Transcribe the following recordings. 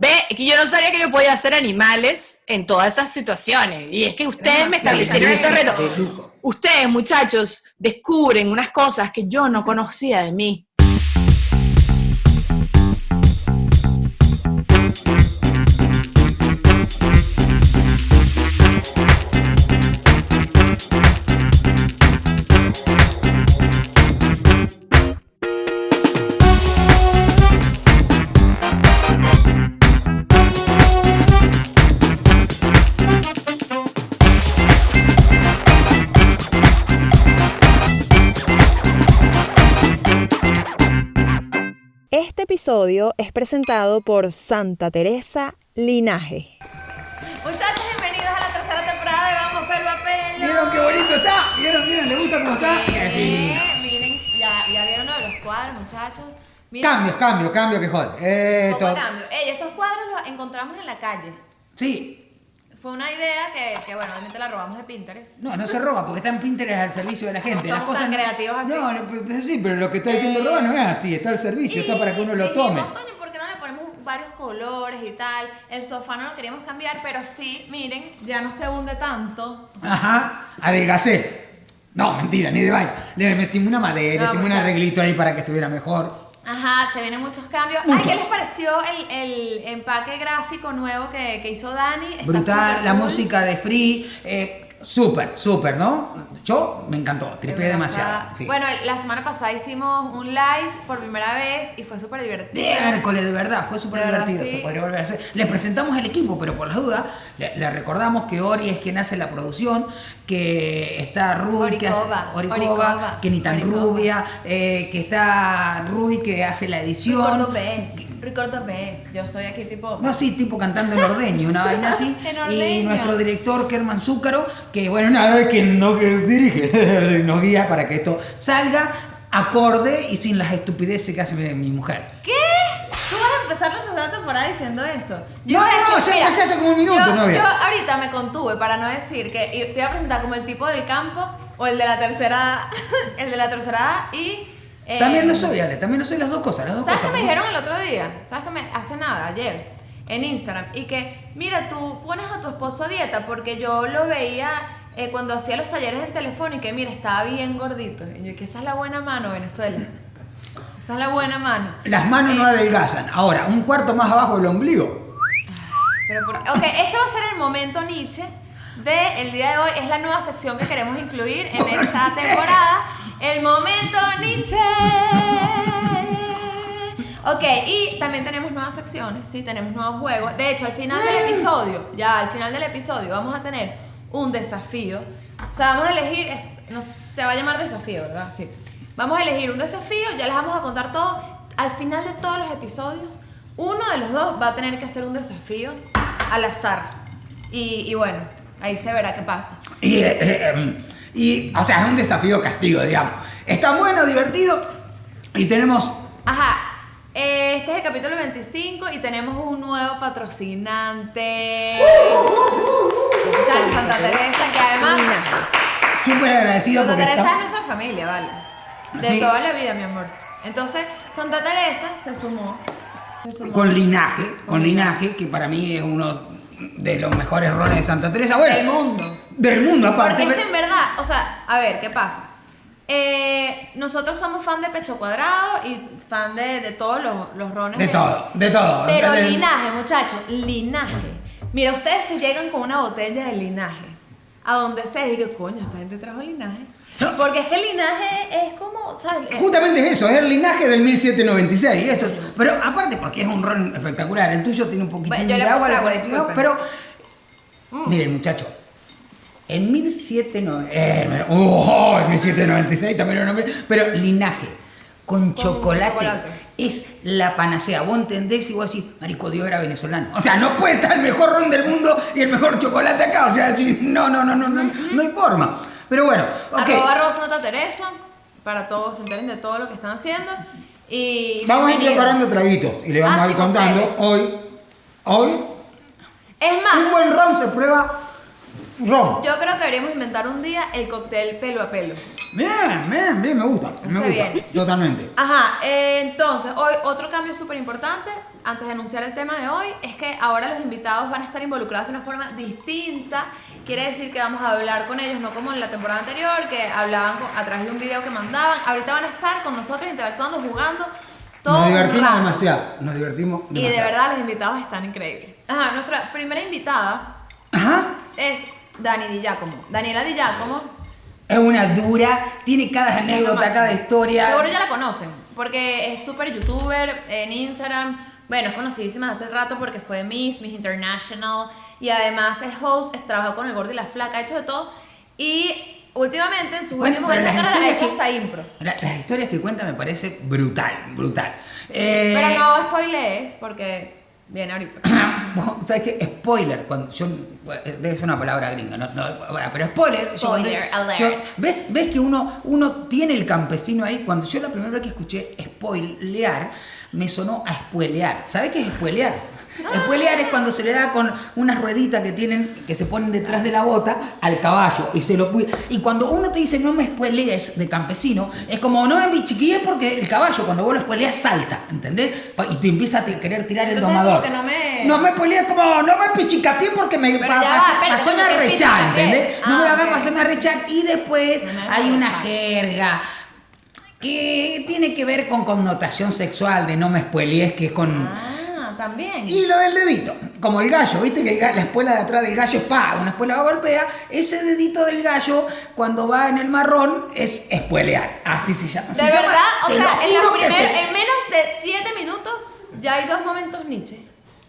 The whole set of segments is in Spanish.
Ve, que yo no sabía que yo podía hacer animales en todas esas situaciones. Y es que ustedes me establecieron este reto. Ustedes, muchachos, descubren unas cosas que yo no conocía de mí. Episodio es presentado por Santa Teresa Linaje. Muchachos, bienvenidos a la tercera temporada de Vamos Pelo a Pelo. ¿Vieron qué bonito está? ¿Vieron, vieron? ¿Le gusta cómo está? Miren, miren, ya, ya vieron uno de los cuadros, muchachos. Miren, Cambios, cambios, cambios que joder. Eh, poco cambio. Ey, esos cuadros los encontramos en la calle. Sí. Fue una idea que, que, bueno, obviamente la robamos de Pinterest. No, no se roba porque está en Pinterest al servicio de la gente. No Las somos cosas tan creativos así. No, no, pero- sí, pero lo que está diciendo Eh, roba no es así. Está al servicio, está para que uno lo dijimos, tome. Coño, ¿por qué no le ponemos varios colores y tal? El sofá no lo queríamos cambiar, pero sí, miren, ya no se hunde tanto. Ajá, adelgacé. No, mentira, ni de vaina. Le metimos una madera, No, hicimos un arreglito ahí para que estuviera mejor. Ajá, se vienen muchos cambios. Mucho. Ay, ¿qué les pareció el, el empaque gráfico nuevo que, que hizo Dani? Está Brutal, la cool. música de Free. Eh, súper, súper, ¿no? Yo me encantó, verdad. demasiado. sí. Bueno, la semana pasada hicimos un live por primera vez y fue súper divertido. Miércoles, de verdad, fue súper divertido, sí. se podría volver a hacer. Les presentamos el equipo, pero por las dudas, le, le recordamos que Ori es quien hace la producción, que está Ruby, que hace Oricova, que ni tan Oricova. rubia, eh, que está Ruby que hace la edición. Recuerdo ves. Yo estoy aquí tipo... No, sí, tipo cantando en ordeño, una vaina así. En y ordeño. nuestro director, Kerman Zúcaro, que bueno, nada, es quien no que dirige, nos guía para que esto salga acorde y sin las estupideces que hace mi, mujer. ¿Qué? ¿Tú vas a empezar la segunda temporada diciendo eso? No, iba a no, no, ya empecé hace como un minuto, yo, novia. Yo ahorita me contuve para no decir que y te iba a presentar como el tipo del campo o el de la tercera el de la tercera y... eh, También lo soy, Ale, también lo soy las dos cosas, las dos ¿Sabes qué me dijeron el otro día? ¿Sabes qué me hace nada ayer en Instagram? Y que, mira, tú pones a tu esposo a dieta porque yo lo veía eh, cuando hacía los talleres en teléfono y que, mira, estaba bien gordito. Y yo, que esa es la buena mano, Venezuela. Esa es la buena mano. Las manos no adelgazan. Ahora, un cuarto más abajo del ombligo. Pero por- ok, este va a ser el momento Nietzsche del día de hoy. Es la nueva sección que queremos incluir en esta temporada. El momento Nietzsche. Ok, y también tenemos nuevas secciones, sí, tenemos nuevos juegos. De hecho, al final del episodio, ya al final del episodio, vamos a tener un desafío. O sea, vamos a elegir, no, se va a llamar desafío, ¿verdad? Sí. Vamos a elegir un desafío, ya les vamos a contar todo. Al final de todos los episodios, uno de los dos va a tener que hacer un desafío al azar. Y, y bueno, ahí se verá qué pasa. Y, o sea, es un desafío castigo, digamos. Está bueno, divertido. Y tenemos. Ajá. eh, Este es el capítulo 25 y tenemos un nuevo patrocinante. Muchachos, Santa Teresa, que además Súper agradecido Santa Teresa está- es nuestra familia, ¿vale? De Sí. toda la vida, mi amor. Entonces, Santa Teresa se sumó. Se sumó. con linaje, con linaje, que para mí es uno de los mejores roles de Santa Teresa. Bueno, Del mundo. Del mundo, aparte. Porque es que en verdad, o sea, a ver, ¿qué pasa? Eh, nosotros somos fan de Pecho Cuadrado y fan de, de todos los, los rones. De todo, de todo. o sea, Pero de- linaje, muchachos, linaje. Mira, ustedes se llegan con una botella de linaje. A donde sea, y digo, coño, esta gente trajo linaje. Porque es que el linaje es como, o sea, es- Justamente es eso, es el linaje del 1796. Esto, pero aparte, porque es un ron espectacular, el tuyo tiene un Bueno, yo de agua, pones- disculpen. pero. Miren, muchachos. En 1796. Eh, oh, en 1796 también lo nombré. Pero linaje con, chocolate, chocolate. es la panacea. Vos entendés y vos decís, Marico Dios era venezolano. O sea, no puede estar el mejor ron del mundo y el mejor chocolate acá. O sea, decís, no, no, no, no, no, no hay forma. Pero bueno, ok. arroba Santa Teresa, para todos se enteren de todo lo que están haciendo. Y Vamos a ir preparando traguitos y le vamos Ah, a ir sí, contando ustedes. hoy. Hoy, Es más, un buen ron se prueba Ron. Yo creo que deberíamos inventar un día el cóctel pelo a pelo. Bien, bien, bien, me gusta. Me gusta. bien. Totalmente. Ajá, eh, entonces, hoy otro cambio súper importante, antes de anunciar el tema de hoy, es que ahora los invitados van a estar involucrados de una forma distinta. Quiere decir que vamos a hablar con ellos, no como en la temporada anterior, que hablaban con- a través de un video que mandaban. Ahorita van a estar con nosotros interactuando, jugando. Todo Nos divertimos demasiado. Nos divertimos Y de demasiado. verdad los invitados están increíbles. Ajá, nuestra primera invitada Ajá. es Dani Di Giacomo. Daniela Di Giacomo. Es una dura, tiene cada anécdota, cada historia. Seguro ya la conocen, porque es súper youtuber en Instagram. Bueno, es conocidísima hace rato porque fue Miss, Miss International. Y además es host, es, trabajó con el gordo y la flaca, ha hecho de todo. Y últimamente, en sus Bueno, últimos años ha hecho hasta impro. La- las historias que cuenta me parece brutal, brutal. Eh, Pero no spoilees, porque viene ahorita. ¿Sabes qué? Spoiler, cuando yo, debe ser una palabra gringa, no, no, pero spoiler. yo Spoiler alert. yo- ¿ves, ves que uno, uno tiene el campesino ahí? Cuando yo la primera vez que escuché spoilear, me sonó a spoilear. ¿Sabes qué es spoilear? Spoilear es cuando se le da con unas rueditas que tienen, que se ponen detrás de la bota al caballo y se lo pu- Y cuando uno te dice no me spoilees de campesino, es como no me chiquilles porque el caballo cuando vos lo spoileas salta, ¿entendés? Y te empieza a querer tirar el Entonces, domador. como que no me- No me como no me pichicateé porque me va, pasó ¿cómo a que rechar, pichicateé? ¿entendés? No me lo Ah, hagan ok. pasarme a rechar y después No hagas hay una jerga que tiene que ver con connotación sexual de no me spoilees que es con... Ah, también. Y lo del dedito, como el gallo, viste que la espuela de atrás del gallo es pa, una espuela va golpea, ese dedito del gallo cuando va en el marrón es espuelear, así se llama. De Se llama- verdad, o te sea, en, la juro que primer- se- en menos de 7 minutos ya hay dos momentos Nietzsche.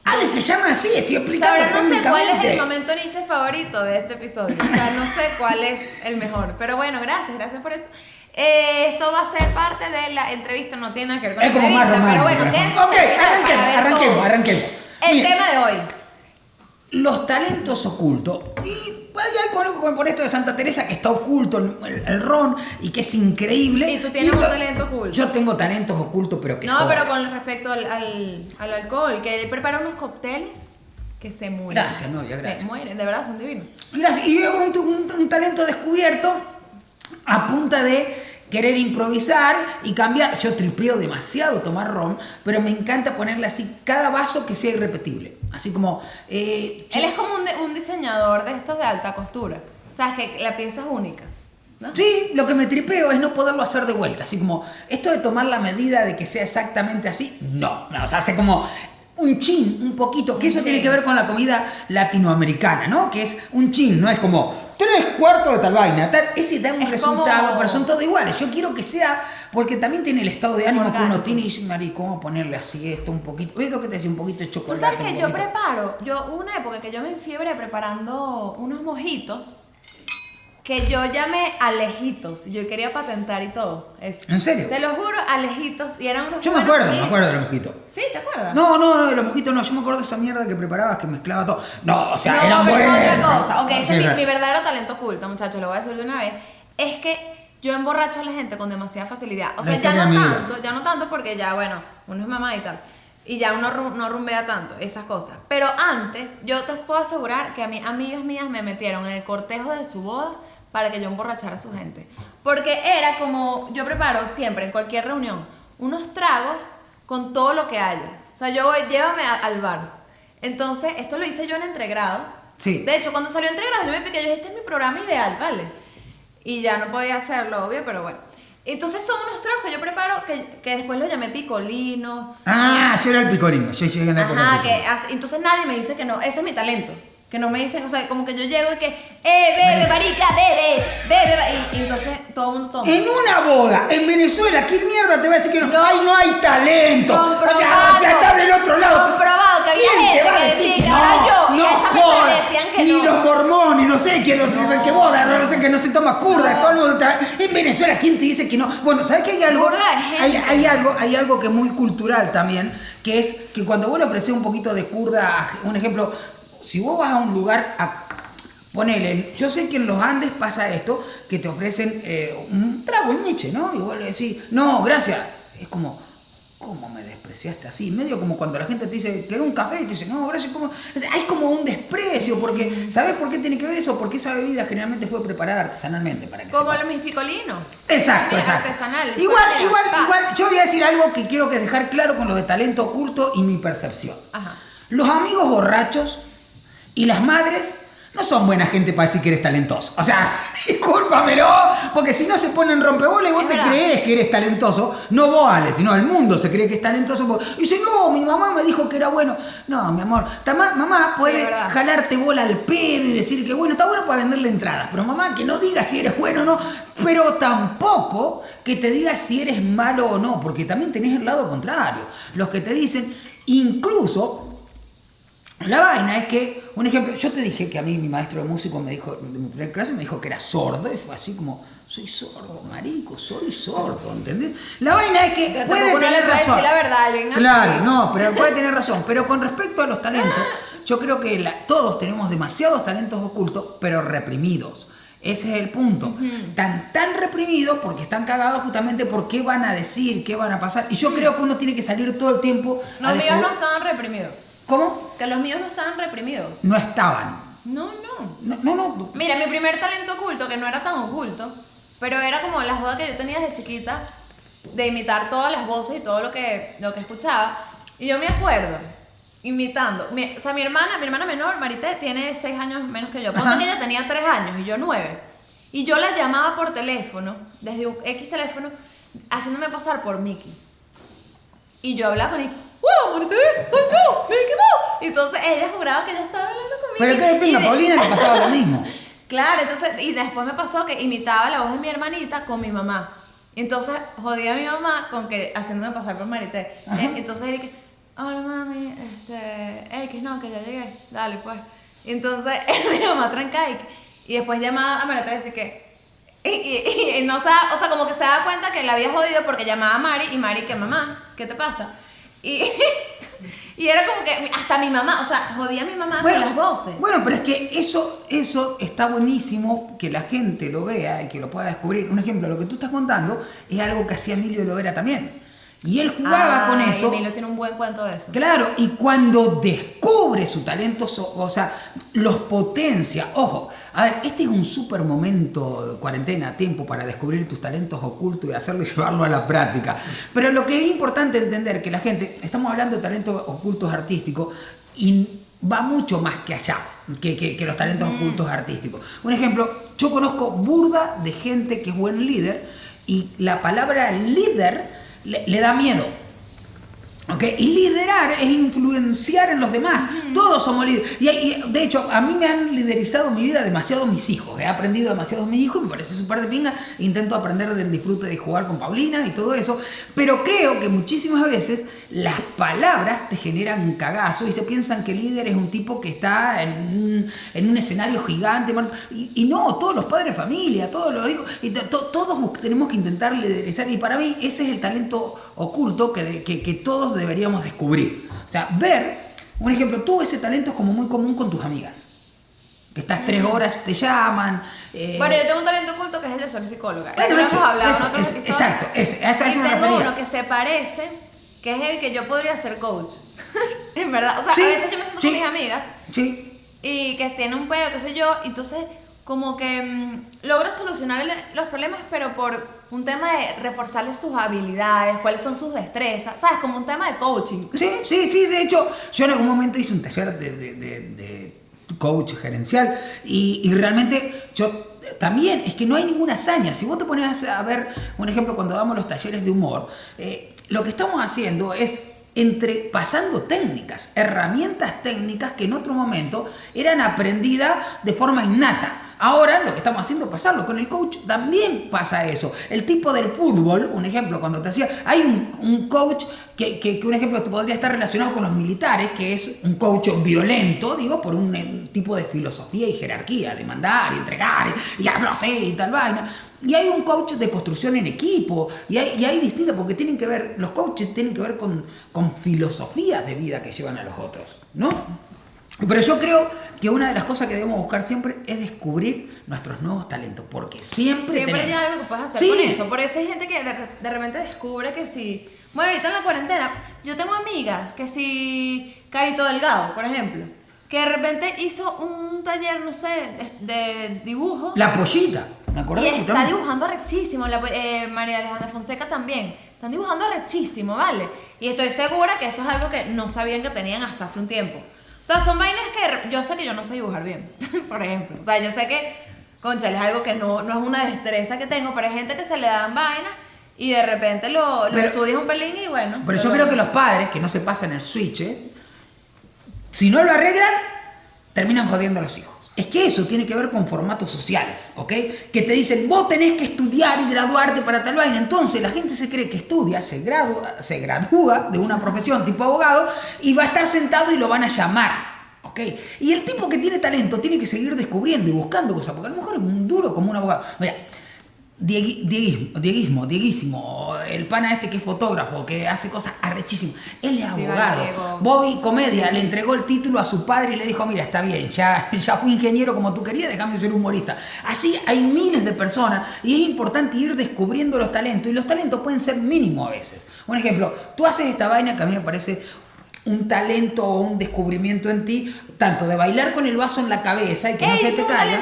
Ah, se llama así, estoy O explicando ahora no sé cuál es el momento Nietzsche favorito de este episodio. O sea, no sé cuál es el mejor. Pero bueno, gracias, gracias por esto. Eh, esto va a ser parte de la entrevista, no tiene nada que ver con Es la como más entrevista, romántico. pero bueno, es como- ok, arranquemos, arranquemos, arranquemos. El Mira, tema de hoy. los talentos ocultos. Y hay algo con- por esto de Santa Teresa que está oculto el, el ron y que es increíble. Y tú tienes un to- talento oculto. Yo tengo talentos ocultos, pero que No, jodan. pero con respecto al, al, al alcohol, que él prepara unos cócteles que se mueren. Gracias, novia, Se gracias. mueren, de verdad, son divinos. Gracias. Y yo un, un- un talento descubierto a punta de querer improvisar y cambiar. Yo tripeo demasiado tomar ron, pero me encanta ponerle así cada vaso que sea irrepetible. Así como... eh, Él es como un, de- un diseñador de estos de alta costura. Sabes que la pieza es única. ¿no? Sí, lo que me tripeo es no poderlo hacer de vuelta. Así como, esto de tomar la medida de que sea exactamente así, no. no o sea, hace como un chin, un poquito, que Un eso tiene que ver con la comida latinoamericana, ¿no? Que es un chin, no es como tres cuartos de tal vaina, tal. Ese da un Es resultado, como- pero son todos iguales. Yo quiero que sea, porque también tiene el estado de ánimo que uno tiene y dice, Mari, ¿cómo ponerle así esto un poquito? Es lo que te decía, un poquito de Tú chocolate. sabes un que yo preparo, yo hubo una época que yo me enfiebre preparando unos mojitos que yo llamé alejitos. Yo quería patentar y todo. eso. ¿En serio? Te lo juro, alejitos. Y eran unos Yo me acuerdo, me acuerdo de los mojitos. Sí, ¿te acuerdas? No, no, no, los mojitos no. Yo me acuerdo de esa mierda que preparabas que mezclaba todo. No, o sea, no, eran pero es buenos. otra cosa. Ok, Sí, ese es mi, mi verdadero talento oculto, muchachos, lo voy a decir de una vez. Es que yo emborracho a la gente con demasiada facilidad. O sea, ya no vida. tanto, ya no tanto porque ya, bueno, uno es mamá y tal. Y ya uno no rumbea tanto, esas cosas. Pero antes, yo te puedo asegurar que a mí, amigas mías me metieron en el cortejo de su boda para que yo emborrachara a su gente. Porque era como, yo preparo siempre, en cualquier reunión, unos tragos con todo lo que haya. O sea, yo voy, llévame a- al bar. Entonces, esto lo hice yo en Entregrados. Sí. De hecho, cuando salió Entregrados, yo me piqué, yo dije, este es mi programa ideal, ¿vale? Y ya no podía hacerlo, obvio, pero bueno. Entonces son unos tragos que yo preparo que, que después los llamé picolino. Ah, yo era el picorino. Yo llegué en la Ajá, que entonces nadie me dice que no, ese es mi talento. Que no me dicen, o sea, como que yo llego y que, eh, bebe, marica, bebe, bebe, y, y entonces todo el mundo toma. En una boda, en Venezuela, ¿quién mierda te va a decir que no? No. ¡Ay, no hay talento! O sea, sea, está del otro lado. Comprobado, que había ¿Quién te gente va que decía que no? ahora yo, y no a esa decían que Ni no. los mormones, no sé, que, los, No. que boda, no sé, que no se toma curda, todo el mundo está- En Venezuela, ¿quién te dice que no? Bueno, ¿sabes que hay algo? Hay, hay algo, hay algo que es muy cultural también, que es que cuando vos le ofreces un poquito de curda, un ejemplo, si vos vas a un lugar a Ponele, yo sé que en los Andes pasa esto, que te ofrecen eh, un trago, un niche, ¿no? Y vos le decís, no, gracias. Es como, ¿cómo me despreciaste así? Medio como cuando la gente te dice, que un café? Y te dice, no, gracias, ¿cómo? Hay como un desprecio, porque, ¿sabes por qué tiene que ver eso? Porque esa bebida generalmente fue preparada artesanalmente para que Como los mis picolinos. Exacto, exacto. artesanales. Igual, igual, igual, yo voy a decir algo que quiero que dejar claro con lo de talento oculto y mi percepción. Ajá. Los amigos borrachos y las madres no son buena gente para decir que eres talentoso. O sea, discúlpamelo, porque si no se ponen rompebolas y vos Es te verdad. crees que eres talentoso, no vos, Ale, sino el mundo se cree que es talentoso. porque- Y dice, no, mi mamá me dijo que era bueno. No, mi amor, mamá puede jalarte bola al pedo y decir que bueno, está bueno para venderle entradas, pero mamá que no diga si eres bueno o no, pero tampoco que te diga si eres malo o no, porque también tenés el lado contrario. Los que te dicen, incluso la vaina es que, un ejemplo, yo te dije que a mí mi maestro de músico me dijo, de mi primera clase me dijo que era sordo, y fue así como, soy sordo, marico, soy sordo, ¿entendés? La vaina es que puede no tener razón. la verdad alguien así. Claro, no, pero puede tener razón. Pero con respecto a los talentos, yo creo que la- todos tenemos demasiados talentos ocultos, pero reprimidos. Ese es el punto. Están tan reprimidos porque están cagados justamente por qué van a decir, qué van a pasar. Y yo creo que uno tiene que salir todo el tiempo. Los míos no estaban reprimidos. ¿Cómo? Que los míos no estaban reprimidos. No estaban. No, no. No, no, no. Mira, mi primer talento oculto, que no era tan oculto, pero era como la joda que yo tenía desde chiquita, de imitar todas las voces y todo lo que, lo que escuchaba. Y yo me acuerdo, imitando. Mi- o sea, mi hermana, mi hermana menor, Marité, tiene seis años menos que yo. Ponte que ella tenía tres años y yo nueve. Y yo la llamaba por teléfono, desde un X teléfono, haciéndome pasar por Mickey. Y yo hablaba con ¡Wow, Marité! ¡Soy tú! ¡Mickey Mouse! Y entonces ella juraba que ella estaba hablando conmigo. Pero qué de pinga, Paulina le pasaba lo mismo. Claro, entonces, y después me pasó que imitaba la voz de mi hermanita con mi mamá. Entonces jodía a mi mamá con que haciéndome pasar por Marité. Eh, Entonces era que, hola mami, este, X, no, que ya llegué, dale pues. Y entonces mi mamá tranca y, y después llamaba a Marité y decía que, y, y- y no o sea, como que se da cuenta que la había jodido porque llamaba a Mari y Mari que mamá, ¿qué te pasa? Y, y era como que hasta mi mamá, o sea, jodía a mi mamá con las voces. Bueno, pero es que eso, eso está buenísimo que la gente lo vea y que lo pueda descubrir. Un ejemplo, lo que tú estás contando es algo que hacía Emilio Lovera también. Y él jugaba con eso. Emilio tiene un buen cuento de eso. Claro, y cuando descubre su talento, o sea, los potencia. Ojo, a ver, este es un súper momento, cuarentena, tiempo para descubrir tus talentos ocultos y hacerlo y llevarlo a la práctica. Pero lo que es importante entender que la gente, estamos hablando de talentos ocultos artísticos y va mucho más que allá que, que- que los talentos ocultos artísticos. Un ejemplo, yo conozco burda de gente que es buen líder y la palabra líder le- le da miedo. ¿Ok? Y liderar es influenciar en los demás. Todos somos líderes. Y, y, de hecho, a mí me han liderizado mi vida demasiado mis hijos. He aprendido demasiado de mis hijos, me parece súper de pinga. Intento aprender del disfrute de jugar con Paulina y todo eso. Pero creo que muchísimas veces las palabras te generan cagazo y se piensan que el líder es un tipo que está en un, en un escenario gigante. Y, y no, todos los padres de familia, todos los hijos, y to- to- todos tenemos que intentar liderizar. Y para mí ese es el talento oculto que, que todos deberíamos descubrir. O sea, ver, un ejemplo, tú ese talento es como muy común con tus amigas. Que estás tres horas, te llaman. eh, Bueno, yo tengo un talento oculto que es el de ser psicóloga. Bueno, Eso lo hemos hablado ese- en otros episodios. exacto, ese, a eso- y eso tengo uno que se parece, que es el que yo podría ser coach. en verdad, o sea, Sí, a veces yo me siento sí. con mis amigas Sí, y que tiene un pedo, qué sé yo, y entonces como que mm, logro solucionar los problemas, pero por un tema de reforzarles sus habilidades, cuáles son sus destrezas, ¿sabes? Como un tema de coaching. Sí, sí, sí. De hecho, yo en algún momento hice un taller de, de- de- de coach gerencial y, y realmente yo también, es que no hay ninguna hazaña. Si vos te pones a ver, un ejemplo, cuando damos los talleres de humor, eh, lo que estamos haciendo es entre pasando técnicas, herramientas técnicas que en otro momento eran aprendidas de forma innata. Ahora lo que estamos haciendo pasarlo. Con el coach también pasa eso. El tipo del fútbol, un ejemplo, cuando te hacía, hay un, un coach que, que, que un ejemplo podría estar relacionado con los militares, que es un coach violento, digo, por un eh, tipo de filosofía y jerarquía, de mandar y entregar y, y hazlo así y tal vaina. Y hay un coach de construcción en equipo, y hay, y porque tienen que ver, los coaches tienen que ver con, con filosofías de vida que llevan a los otros, ¿no? Pero yo creo que una de las cosas que debemos buscar siempre es descubrir nuestros nuevos talentos, porque siempre Siempre hay algo que puedes hacer Sí. con eso. Por eso hay gente que de, de repente descubre que si Bueno, ahorita en la cuarentena, yo tengo amigas que si Carito Delgado, por ejemplo, que de repente hizo un taller, no sé, de, de dibujo. La pollita, ¿me Y acordás? está dibujando arrechísimo, la, eh, María Alejandra Fonseca también. Están dibujando arrechísimo, ¿vale? Y estoy segura que eso es algo que no sabían que tenían hasta hace un tiempo. O sea, son vainas que yo sé que yo no sé dibujar bien, por ejemplo. O sea, yo sé que, concha, es algo que no, no es una destreza que tengo, pero hay gente que se le dan vainas y de repente lo, lo Pero- estudias un pelín y bueno. Pero yo creo que los padres que no se pasan el switch, ¿eh? si no lo arreglan, terminan jodiendo a los hijos. Es que eso tiene que ver con formatos sociales, ¿ok? Que te dicen, vos tenés que estudiar y graduarte para tal vaina. Entonces la gente se cree que estudia, se gradúa, de una profesión tipo abogado y va a estar sentado y lo van a llamar, ¿ok? Y el tipo que tiene talento tiene que seguir descubriendo y buscando cosas, porque a lo mejor es un duro como un abogado. Mira, Diegui- Dieguismo, Dieguismo, Dieguísimo, el pana este que es fotógrafo, que hace cosas arrechísimas. Él es Sí, abogado. Diego. Bobby Comedia le entregó el título a su padre y le dijo, mira, está bien, ya, ya fui ingeniero como tú querías, déjame ser humorista. Así hay miles de personas y es importante ir descubriendo los talentos y los talentos pueden ser mínimos a veces. Un ejemplo, tú haces esta vaina que a mí me parece un talento o un descubrimiento en ti, tanto de bailar con el vaso en la cabeza y que no ¡Ey, se te caiga.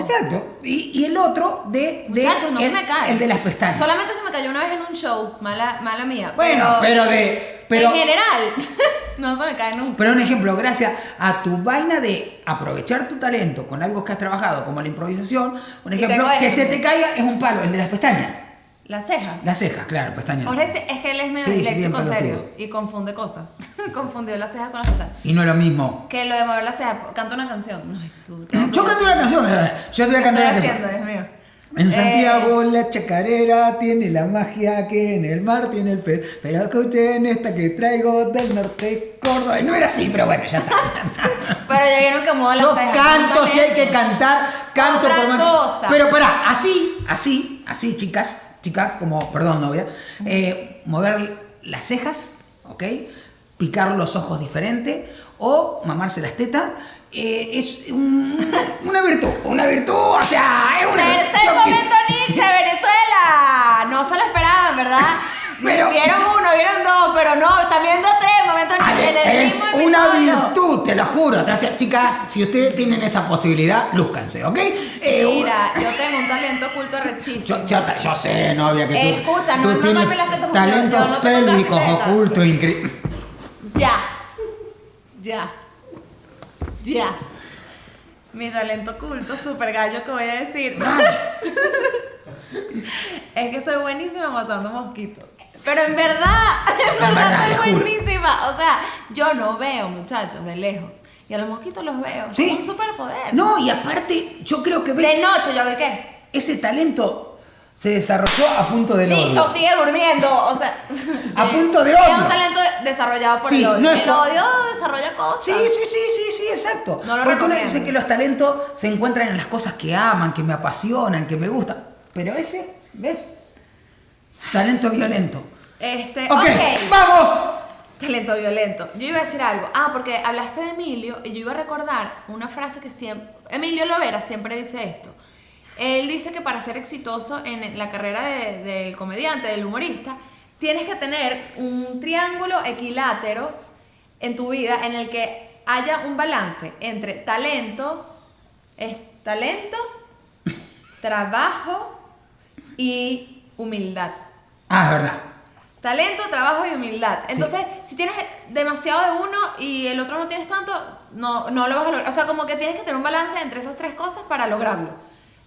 Exacto. Y, y el otro de, de Muchachos, no el, se me cae. el de las pestañas. Solamente se me cayó una vez en un show, mala, mala mía. Bueno, pero de- pero- en general, no se me cae nunca. Pero un ejemplo, gracias a tu vaina de aprovechar tu talento con algo que has trabajado, como la improvisación, un ejemplo, que se te caiga es un palo, el de las pestañas. Las cejas. Las cejas, claro, pestañas. Jorge, sí, es que él es medio Sí, disléxico en serio y confunde cosas. Confundió las cejas con las pestañas. Y no es lo mismo. Que lo de mover las cejas, canta una canción. Ay, tú, ¿qué Yo canto una canción, yo te voy a cantar una canción. Dios mío? En Eh, Santiago la chacarera tiene la magia que en el mar tiene el pez. Pero escuchen esta que traigo del norte Córdoba. No era así, pero bueno, ya está. Ya está. Pero ya vieron que las Yo cejas. canto si hay que cantar, canto Otra por cosa. Pero pará, así, así, así, chicas, chicas, como, perdón, novia, eh, mover las cejas, ¿ok? Picar los ojos diferente o mamarse las tetas. eh, es un- una virtud, una virtud, o sea, es una Tercer momento Nietzsche, Venezuela. No se lo esperaban, ¿verdad? Pero- vieron uno, vieron dos, pero no, están viendo tres el es una virtud, te lo juro. Entonces, chicas, si ustedes tienen esa posibilidad, lúzcanse, ¿ok? Eh, Mira, yo tengo un talento oculto rechísimo. Yo, yo, yo sé, novia, que tú, Escucha, no tú es tienes mamarme las tetas talentos no pélvicos ocultos increíbles. Ya. Ya. Ya. Mi talento oculto, super gallo que voy a decir. es que soy buenísima matando mosquitos. Pero en verdad, en verdad verdad, soy buenísima. O sea, yo no veo muchachos de lejos. Y a los mosquitos los veo. Sí. Es un superpoder. No, y aparte, yo creo que De ves, noche yo veo qué. ese talento se desarrolló a punto de Listo, odio. sigue durmiendo. O sea, A punto de Es odio. un talento desarrollado por Sí, el odio. no es el odio desarrolla cosas. Sí, sí, sí, sí, sí, exacto. No lo Porque uno dice que los talentos se encuentran en las cosas que aman, que me apasionan, que me gustan. Pero ese, ¿ves? Talento violento. Este, Ok, ok. vamos. Talento violento. Yo iba a decir algo. Ah, porque hablaste de Emilio y yo iba a recordar una frase que siempre. Emilio Lovera siempre dice esto. Él dice que para ser exitoso en la carrera de- del comediante, del humorista, tienes que tener un triángulo equilátero en tu vida en el que haya un balance entre talento, es talento, trabajo y humildad. Ah, es verdad. Talento, trabajo y humildad. Entonces, si tienes demasiado de uno y el otro no tienes tanto, no, no lo vas a lograr. O sea, como que tienes que tener un balance entre esas tres cosas para lograrlo.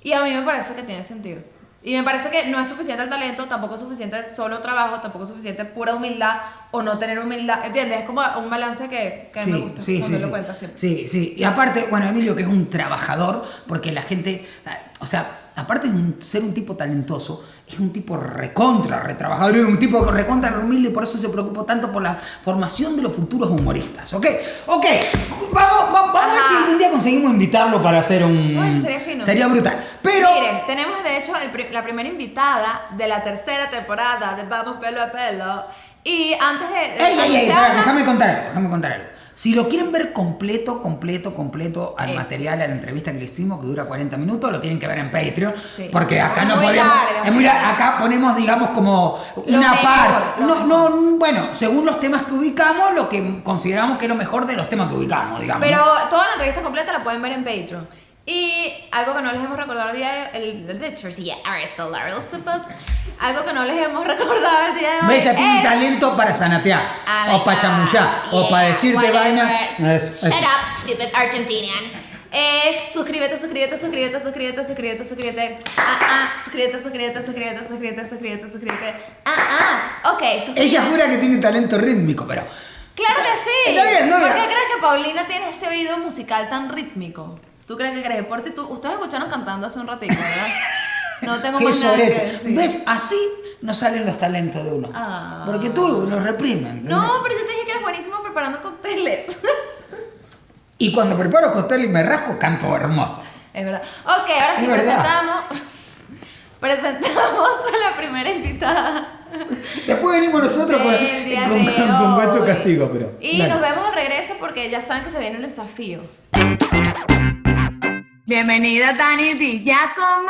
Y a mí me parece que tiene sentido. Y me parece que no es suficiente el talento, tampoco es suficiente solo trabajo, tampoco es suficiente pura humildad o no tener humildad. ¿Entiendes? Es como un balance que, que a mí me gusta cuando lo cuentas siempre. Sí, sí. Y aparte, bueno, Emilio, que es un trabajador, porque la gente, o sea, aparte de ser un tipo talentoso, es un tipo recontra, retrabajador, es un tipo recontra humilde por eso se preocupó tanto por la formación de los futuros humoristas. ¿Ok? Ok, vamos, vamos, vamos a ver si algún día conseguimos invitarlo para hacer un... Uy, sería fino. Sería brutal. Pero... Miren, tenemos de hecho el la primera invitada de la tercera temporada de Vamos Pelo a Pelo. Y antes de. de Ey, ey, ey, déjame contar déjame contar algo. Si lo quieren ver completo, completo, completo al material, a la entrevista que le hicimos, que dura 40 minutos, lo tienen que ver en Patreon. Sí. Porque acá no muy podemos. larga, es muy larga. Acá ponemos, digamos, como una mejor, parte. lo No, no, bueno, según los temas que ubicamos, lo que consideramos que es lo mejor de los temas que ubicamos, digamos. Pero ¿no? toda la entrevista completa la pueden ver en Patreon. Y algo que no les hemos recordado el día de el, el, algo que no les hemos recordado el día de hoy. Bella tiene talento para sanatear, Ah, o para chamullar, o yeah, para decirte vaina. Es- Shut es- up, stupid Argentinian. Es suscríbete, suscríbete, suscríbete, suscríbete, suscríbete, suscríbete. Ah, ah, suscríbete, suscríbete, suscríbete, suscríbete, suscríbete, suscríbete. Ah, ah, ok, suscríbete. Ella jura que tiene talento rítmico, pero. Claro que sí. Está bien, no, ¿Por qué crees que Paulina tiene ese oído musical tan rítmico? ¿Tú crees que crees? Porque tú, ustedes lo escucharon cantando hace un ratito, ¿verdad? No tengo más nada que decir. ¿Ves? Así no salen los talentos de uno. Ah. Porque tú los reprimes. ¿entendés? No, pero yo te dije que eres buenísimo preparando cócteles. Y cuando preparo costel y me rasco, canto hermoso. es verdad. Ok, ahora sí presentamos. presentamos a la primera invitada. Después venimos nosotros con, con, con-. Guacho Castigo, pero. Y dale. nos vemos al regreso porque ya saben que se viene el desafío. Bienvenida Dani Di Giacomo.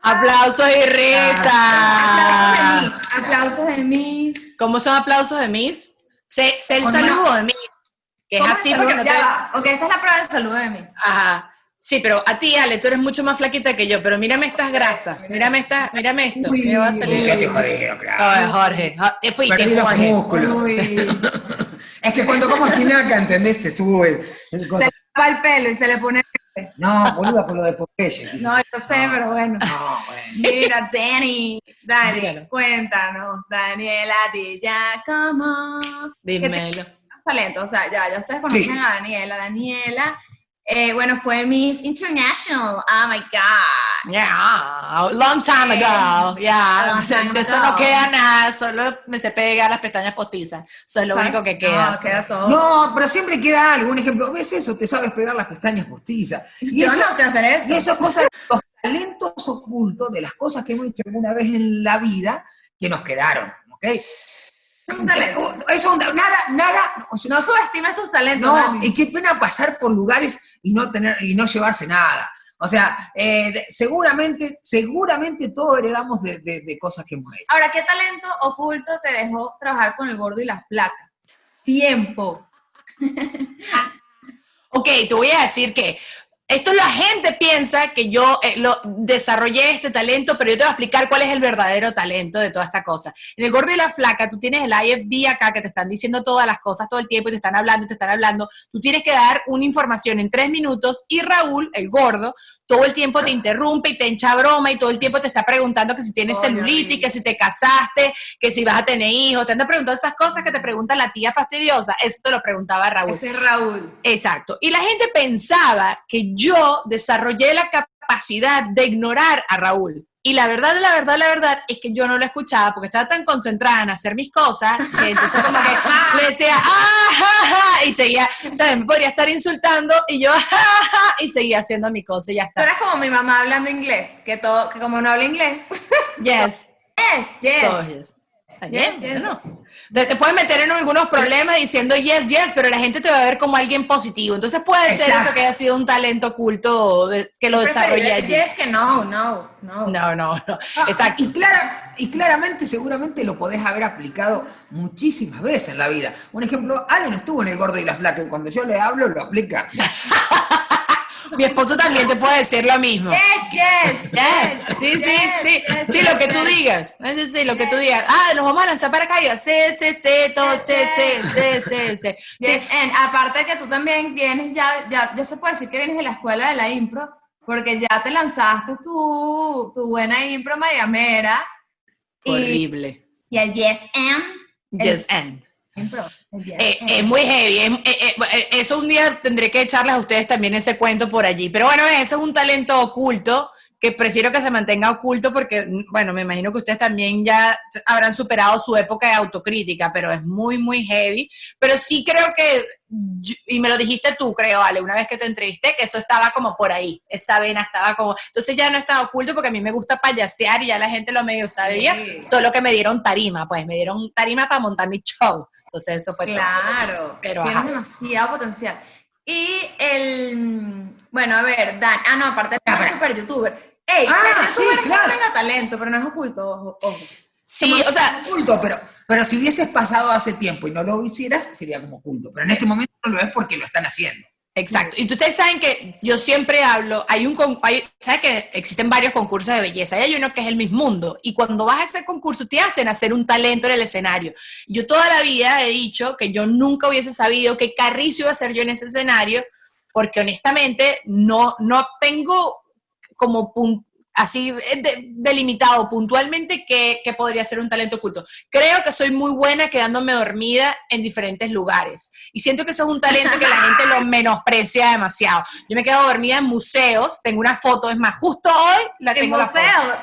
Aplausos y risas. Aplausos de Miss. ¿Cómo son aplausos de Miss? Sé, sé el saludo de Miss. Que es ¿Cómo así porque no te. Ok, esta es la prueba del saludo de Miss. Ajá. Sí, pero a ti, Ale, tú eres mucho más flaquita que yo, pero mírame estas grasas, mírame esta, mírame esto. Uy, me va a salir. yo estoy jodido, claro. Ay, Jorge, Jo- te fuiste, Perdí los Jorge. músculos. Es que cuando como espinaca, ¿entendés? Se sube. Se va el pelo y se le pone. No, boluda, por lo de Popeye. No, yo sé, pero bueno. No, bueno. Mira, Dani, Dani, Dígalo. cuéntanos, Daniela Di Giacomo. ¿Qué Dímelo. tienes talento? O sea, ya, ya ustedes conocen Sí. a Daniela. Daniela, eh, bueno, fue Miss International. Oh my God. Yeah, long time ago. Yeah, time de eso ago. no queda nada, solo me se pegar las pestañas postizas. Eso es lo ¿Sabes? único que queda. No, queda todo. No, pero siempre queda algo. Un ejemplo, ¿ves eso? Te sabes pegar las pestañas postizas. Y yo eso, no sé hacer eso. Y eso es cosa de los talentos ocultos, de las cosas que hemos hecho alguna vez en la vida, que nos quedaron, ¿ok? Es un talento. Eso, nada, nada, o sea, No subestimes tus talentos, no, Dani. y qué pena pasar por lugares y no tener, y no llevarse nada. O sea, eh, de- seguramente, seguramente todo heredamos de, de- de cosas que hemos hecho. Ahora, ¿qué talento oculto te dejó trabajar con el gordo y la flaca? Tiempo. Ok, te voy a decir que esto la gente piensa que yo eh, lo desarrollé este talento, pero yo te voy a explicar cuál es el verdadero talento de toda esta cosa. En el gordo y la flaca, tú tienes el IFB acá que te están diciendo todas las cosas todo el tiempo y te están hablando te están hablando. Tú tienes que dar una información en tres minutos y Raúl, el gordo, todo el tiempo te interrumpe y te echa broma y todo el tiempo te está preguntando que si tienes celulitis, que si te casaste, que si vas a tener hijos. Te anda preguntando esas cosas que te pregunta la tía fastidiosa. Eso te lo preguntaba Raúl. Ese es Raúl. Exacto. Y la gente pensaba que yo desarrollé la capacidad de ignorar a Raúl. Y la verdad, la verdad, la verdad es que yo no lo escuchaba porque estaba tan concentrada en hacer mis cosas que entonces como que le decía, ¡ah, ja, ja", y seguía, ¿sabes? Me podría estar insultando y yo, ¡ah, ja, ja", y seguía haciendo mi cosa y ya Tú está. eres como mi mamá hablando inglés, que todo, que como no habla inglés. Yes. yes, yes. Todo yes. Yes, yes. bueno. Te, te puedes meter en algunos problemas diciendo yes, yes, pero la gente te va a ver como alguien positivo. Entonces puede ser Exacto. eso que haya sido un talento oculto de- que lo allí. yes que no, no, no. No, no, no. Ah, Exacto. Y, clara, y claramente, seguramente lo podés haber aplicado muchísimas veces en la vida. Un ejemplo, Ale no estuvo en el gordo y la flaca, y cuando yo le hablo, lo aplica. Mi esposo también te puede decir lo mismo. Yes, yes. Yes, sí, sí, yes, sí, yes, sí, lo que tú digas, sí, sí, lo que tú digas. Ah, nos vamos a lanzar para caídas, sí, sí, sí, todo, sí, sí, sí, sí, sí. And aparte que tú también vienes, ya, ya, ya se puede decir que vienes de la escuela de la impro, porque ya te lanzaste tu, tu buena impro mayamera. Y, Horrible. y el yes and. Yes, and. Eh, es muy heavy. eh, eh, eso un día tendré que echarles a ustedes también ese cuento por allí. Pero bueno, eso es un talento oculto que prefiero que se mantenga oculto porque, bueno, me imagino que ustedes también ya habrán superado su época de autocrítica, pero es muy, muy heavy. Pero sí creo que, y me lo dijiste tú, creo, Ale, una vez que te entrevisté, que eso estaba como por ahí, esa vena estaba como, entonces ya no estaba oculto porque a mí me gusta payasear y ya la gente lo medio sabía, Sí. solo que me dieron tarima, pues me dieron tarima para montar mi show. Entonces eso fue todo. Claro, Pero, tienes ajá. demasiado potencial. Y el, bueno, a ver, Dan, ah, no, aparte es pero- super youtuber. Ey, Ah, ser sí, youtuber claro. talento, pero no es oculto, ojo, ojo. Sí, o sea, Oculto, pero, pero si hubieses pasado hace tiempo y no lo hicieras, sería como oculto. Pero en este momento no lo es porque lo están haciendo. Exacto. Y ustedes saben que yo siempre hablo, hay un hay, ¿sabes que existen varios concursos de belleza? Y hay uno que es el Miss Mundo. Y cuando vas a ese concurso te hacen hacer un talento en el escenario. Yo toda la vida he dicho que yo nunca hubiese sabido que Carrizo iba a ser yo en ese escenario, porque honestamente no, no tengo como así eh, de- delimitado puntualmente que, que podría ser un talento oculto. Creo que soy muy buena quedándome dormida en diferentes lugares. Y siento que eso es un talento que la gente lo menosprecia demasiado. Yo me quedo dormida en museos, tengo una foto, es más, justo hoy la En tengo la foto. museo.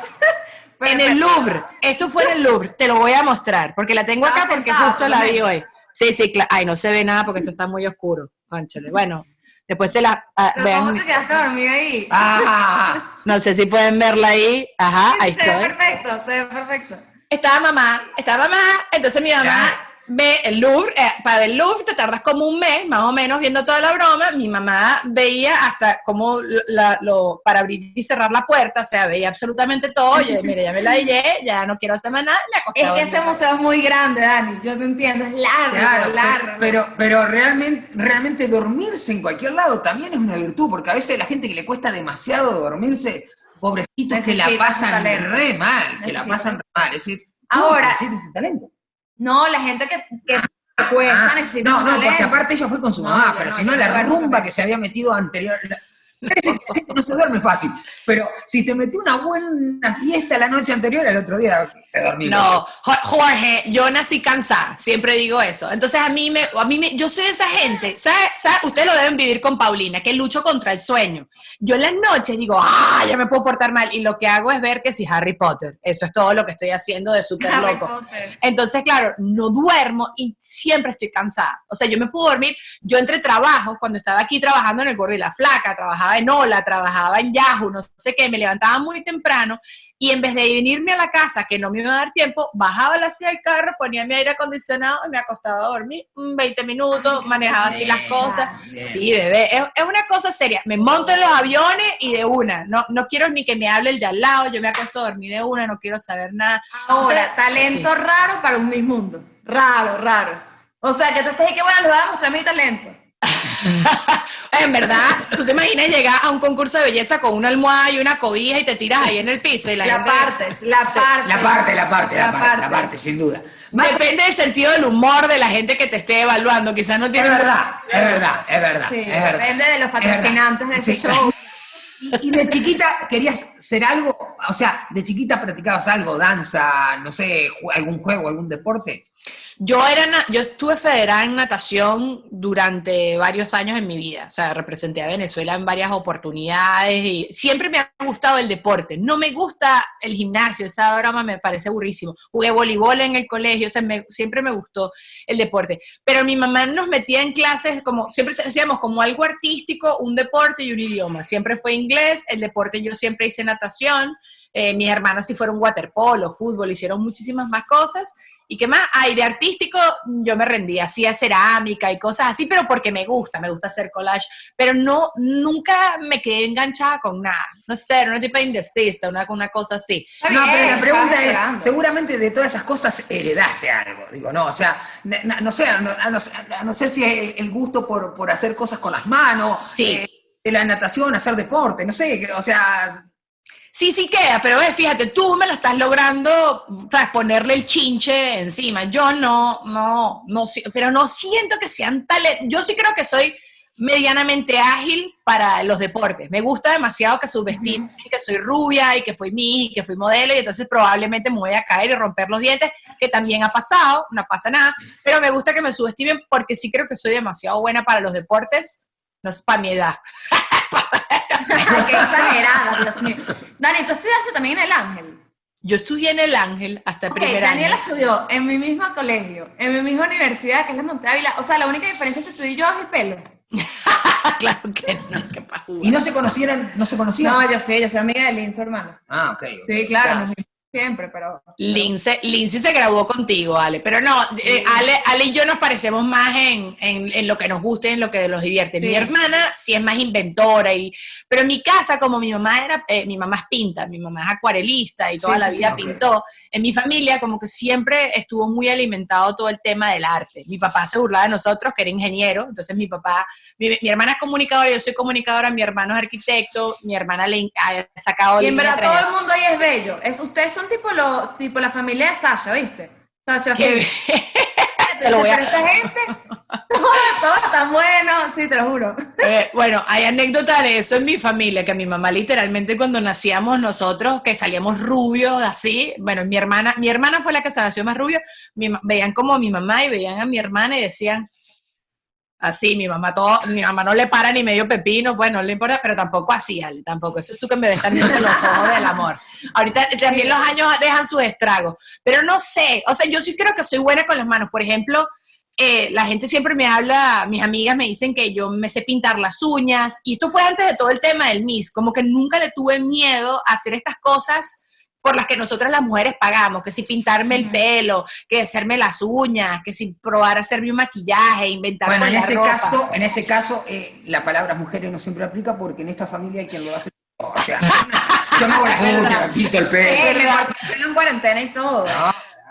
Pero En el Louvre, esto fue en el Louvre, te lo voy a mostrar, porque la tengo acá porque justo la vi hoy. Sí, sí, claro. Ay, no se ve nada porque esto está muy oscuro. Cónchale. Bueno, después se la ah, Pero vean. ¿Cómo te quedaste dormida ahí? Ah, No sé si pueden verla ahí. Ajá, ahí se ve estoy. perfecto, se ve perfecto. Estaba mamá, estaba mamá, entonces mi mamá Ya. Ve el Louvre, eh, para ver el Louvre te tardas como un mes, más o menos, viendo toda la broma. Mi mamá veía hasta como la- lo, para abrir y cerrar la puerta, o sea, veía absolutamente todo. Yo, mire, ya me la dije, ya no quiero hacer más nada, me acosté. Es que ese museo es muy grande, Dani, yo te entiendo, es largo, claro, largo. pero, pero realmente, realmente dormirse en cualquier lado también es una virtud, porque a veces la gente que le cuesta dememasiado dormirse, pobrecitos que la pasan re mal, que la pasan re mal. Es decir, Ahora- necesitas ese talento. No, la gente que, que cuesta Ah, necesita no, no, porque aparte ella fue con su No, mamá, pero si no la rumba que se había metido anterior. la- Parece que la gente no se duerme fácil, pero si te metió una buena fiesta la noche anterior, al otro día te dormí. No, Jo- Jorge, yo nací cansada, siempre digo eso. Entonces a mí me, a mí me, yo soy esa gente, ¿sabe? ¿sabe? Ustedes lo deben vivir con Paulina, que lucho contra el sueño. Yo en las noches digo, ah, ya me puedo portar mal, y lo que hago es ver que si Harry Potter, eso es todo lo que estoy haciendo de súper loco. Entonces, claro, no duermo y siempre estoy cansada. O sea, yo me puedo dormir, yo entre trabajos, cuando estaba aquí trabajando en el Gordo y la Flaca, trabajaba en Ola, trabajaba en Yahoo, no sé qué, me levantaba muy temprano y en vez de venirme a la casa, que no me iba a dar tiempo, bajaba la silla del carro, ponía mi aire acondicionado y me acostaba a dormir mm, 20 minutos, manejaba así las cosas. Bien. Sí, bebé, es, es una cosa seria. Me monto en los aviones y de una. No, no quiero ni que me hable el de al lado, yo me acuesto a dormir de una, no quiero saber nada. Ahora, O sea, talento raro para un Miss Mundo. Raro, raro. O sea, que tú estés ahí que bueno, les voy a mostrar mi talento. en verdad, tú te imaginas llegar a un concurso de belleza con una almohada y una cobija y te tiras ahí en el piso y la, La, gente- partes, la parte. La parte, la parte, la, parte, la parte, sin duda. Más- Depende del sentido del humor de la gente que te esté evaluando. Quizás no es tiene verdad, es verdad, es verdad. Sí, es verdad. depende de los Es patrocinantes de ese Sí. show. Y, y de chiquita querías ser algo, o sea, de chiquita practicabas algo, danza, no sé, algún juego, algún deporte. Yo era yo estuve federada en natación durante varios años en mi vida. O sea, representé a Venezuela en varias oportunidades y siempre me ha gustado el deporte. No me gusta el gimnasio, esa broma me parece aburrísimo. Jugué voleibol en el colegio, o sea, me- siempre me gustó el deporte. Pero mi mamá nos metía en clases como, siempre decíamos, como algo artístico, un deporte y un idioma. Siempre fue inglés, el deporte yo siempre hice natación. Eh, mis hermanos sí fueron waterpolo, fútbol, hicieron muchísimas más cosas. ¿Y qué más? Aire artístico, yo me rendí, hacía cerámica y cosas así, pero porque me gusta, me gusta hacer collage, pero no, nunca me quedé enganchada con nada. No sé, era una tipo de indecisa, una, una cosa así. No, pero la pregunta es, seguramente de todas esas cosas heredaste algo, digo, no, o sea, no sé, a no, a no ser- a no ser si es el, el gusto por, por hacer cosas con las manos, Sí. eh, de la natación, hacer deporte, no sé, o sea, Sí, sí queda, pero ves, fíjate, tú me lo estás logrando, ¿sabes? Ponerle el chinche encima. Yo no, no, no, pero no siento que sean tales. Yo sí creo que soy medianamente ágil para los deportes. Me gusta demasiado que subestime que soy rubia y que fui mi y que fui modelo y entonces probablemente me voy a caer y romper los dientes, que también ha pasado, no pasa nada, pero me gusta que me subestimen porque sí creo que soy demasiado buena para los deportes, no es para mi edad. Qué exagerada, Dios mío. Dani, tú estudiaste también en el Ángel. Yo estudié en el Ángel hasta Ok, primer Daniela año. estudió en mi mismo colegio, en mi misma universidad, que es la Monte Ávila. O sea, la única diferencia entre tú y yo es el pelo. claro que no, que pa' jugar. ¿Y no se conocieran? ¿No se conocían? No, yo sé, yo soy amiga de Lynn, su hermana. Ah, ok. Sí, claro, nos siempre, pero... Lince, Lince se graduó contigo, Ale, pero no, eh, Ale, Ale y yo nos parecemos más en, en- en lo que nos gusta y en lo que nos divierte. Mi Sí. hermana sí es más inventora, y, pero en mi casa, como mi mamá era, eh, mi mamá es pinta, mi mamá es acuarelista y toda Sí, la sí, vida pintó, en mi familia como que siempre estuvo muy alimentado todo el tema del arte. Mi papá se burlaba de nosotros, que era ingeniero, entonces mi papá, mi, mi hermana es comunicadora, yo soy comunicadora, mi hermano es arquitecto, mi hermana le ha sacado Y en verdad todo el mundo ahí es bello. Es, ustedes son tipo, lo, tipo la familia de Sasha, ¿viste? Sasha que- Fitz. Te lo voy a- esta gente, todo, todo está bueno, sí, te lo juro. Eh, bueno, hay anécdota de eso en mi familia, que mi mamá literalmente cuando nacíamos nosotros, que salíamos rubios así, bueno, mi hermana, mi hermana fue la que se nació más rubio, mi veían como a mi mamá y veían a mi hermana y decían, así, mi mamá todo, mi mamá no le para ni medio pepino, bueno, no le importa, pero tampoco así, Ale, tampoco, eso es tú que me ves también con los ojos del amor. Ahorita también los años dejan sus estragos, pero no sé, o sea, yo sí creo que soy buena con las manos, por ejemplo, eh, la gente siempre me habla, mis amigas me dicen que yo me sé pintar las uñas, y esto fue antes de todo el tema del Miss, como que nunca le tuve miedo a hacer estas cosas por las que nosotras las mujeres pagamos, que si pintarme el pelo, que hacerme las uñas, que si probar a hacerme un maquillaje, inventar Bueno, en la ese ropa. caso, en ese caso, eh, la palabra mujeres no siempre aplica porque en esta familia hay quien lo hace. O sea, yo no hago las uñas, me pinto el pelo. Me pelo en cuarentena y todo.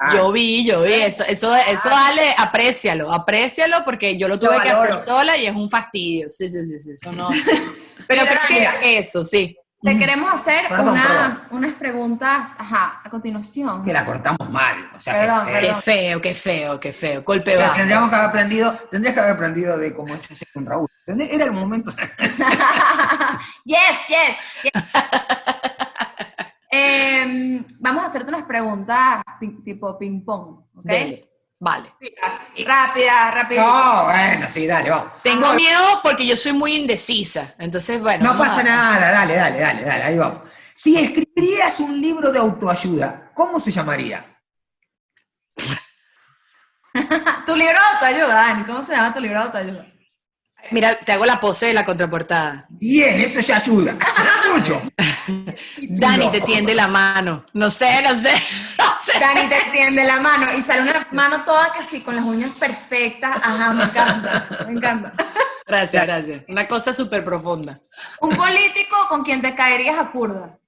Ah, Yo vi, yo vi, eso, eso, eso, Ale, aprécialo, aprécialo, porque yo lo tuve Lo que hacer sola y es un fastidio. Sí, sí, sí, sí, eso no. Pero mira. que eso, sí. Te queremos hacer Perdón, unas, unas preguntas, ajá, a continuación. que la cortamos mal. O sea, Perdón, que, Qué perdón. feo, qué feo, qué feo. Golpe que bajo. tendríamos que haber aprendido, tendrías que haber aprendido de cómo es ese con Raúl. Era el momento. yes, yes, yes. Em, vamos a hacerte unas preguntas tipo ping pong, ¿ok? Dele, Vale. Rápidas, rápidas. No, bueno, sí, dale, vamos. Tengo miedo porque yo soy muy indecisa. Entonces, bueno. No pasa a- nada, dale, dale, dale, dale, ahí vamos. Si escribirías un libro de autoayuda, ¿cómo se llamaría? Tu libro de autoayuda, Dani, ¿cómo se llama tu libro de autoayuda? Mira, te hago la pose de la contraportada. Bien, eso ya ayuda. Mucho. Dani te tiende la mano. No sé, no sé, no sé. Dani te tiende la mano y sale una mano toda casi con las uñas perfectas. Ajá, me encanta, me encanta. Gracias, gracias. Una cosa súper profunda. Un político con quien te caerías a curda.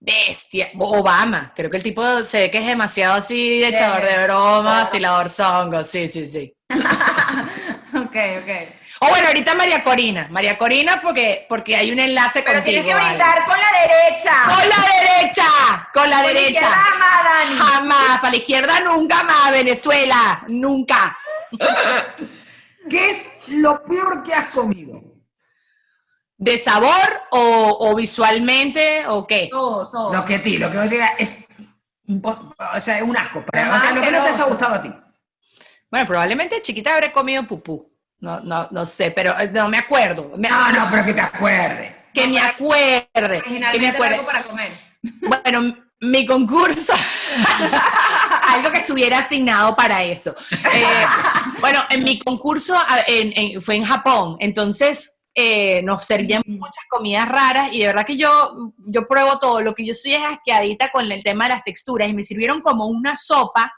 Bestia. Obama. Creo que el tipo se ve que es demasiado así de echador de bromas y la zongo. Sí, sí, sí. Ok, ok. O bueno, ahorita María Corina. María Corina porque, porque hay un enlace Pero contigo. tienes que brindar con la derecha. ¡Con la derecha! ¡Con la Con la derecha! izquierda jamás, Dani. Jamás. Para la izquierda nunca más, Venezuela. Nunca. ¿Qué es lo peor que has comido? ¿De sabor o, o visualmente o qué? Todo, todo. Lo que a ti, lo que te diga es, o sea, es un asco. para- o sea, lo que no te asqueroso. gustado a ti. Bueno, probablemente chiquita habré comido pupú. No, no, no sé, pero eh, no me acuerdo. Me- No, no, pero que te acuerdes. Que me acuerde. Que me acuerde. algo para comer. Bueno, mi concurso, algo que estuviera asignado para eso. Eh, bueno, en mi concurso a- en- en- fue en Japón, entonces eh, nos servían muchas comidas raras y de verdad que yo, yo pruebo todo. Lo que yo soy es asqueadita con el tema de las texturas y me sirvieron como una sopa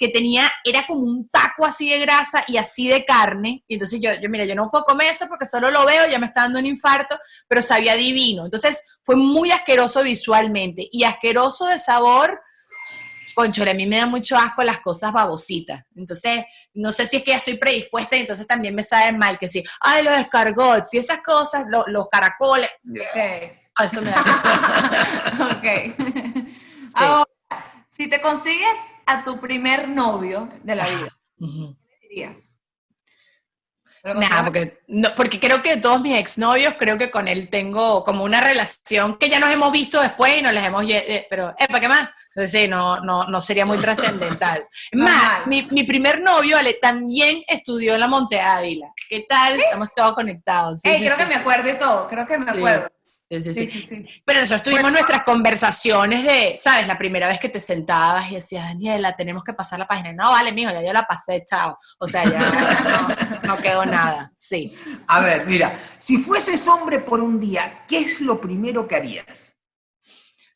que tenía, era como un taco así de grasa y así de carne. Y entonces yo, yo, mira, yo no puedo comer eso porque solo lo veo, ya me está dando un infarto, pero sabía divino. Entonces fue muy asqueroso visualmente y asqueroso de sabor. Conchole, a mí me da mucho asco las cosas babositas. Entonces, no sé si es que ya estoy predispuesta y entonces también me sabe mal que sí, ay, los escargots y esas cosas, lo- los caracoles, Ok. ah, eso me da. ok. Ahora, si te consigues a tu primer novio de la vida, Ujú. ¿qué dirías? Pero Nada, porque, no, porque creo que todos mis exnovios, creo que con él tengo como una relación que ya nos hemos visto después y nos las hemos... eh, Pero, ¿eh, ¿para qué más? Entonces, sí, no, no, no sería muy trascendental. Más, mi, mi primer novio, Ale, también estudió en la Monte Ávila. ¿Qué tal? Estamos todos conectados. Sí, Ey, sí, creo que me acuerdo de todo, creo que me acuerdo. Sí, sí, Sí, sí. sí, sí. Pero nosotros tuvimos Bueno. nuestras conversaciones de, ¿sabes? La primera vez que te sentabas y decías, Daniela, tenemos que pasar la página. No, vale, mijo, ya yo la pasé, chao. O sea, ya no, no quedó nada. Sí. A ver, mira, si fueses hombre por un día, ¿qué es lo primero que harías?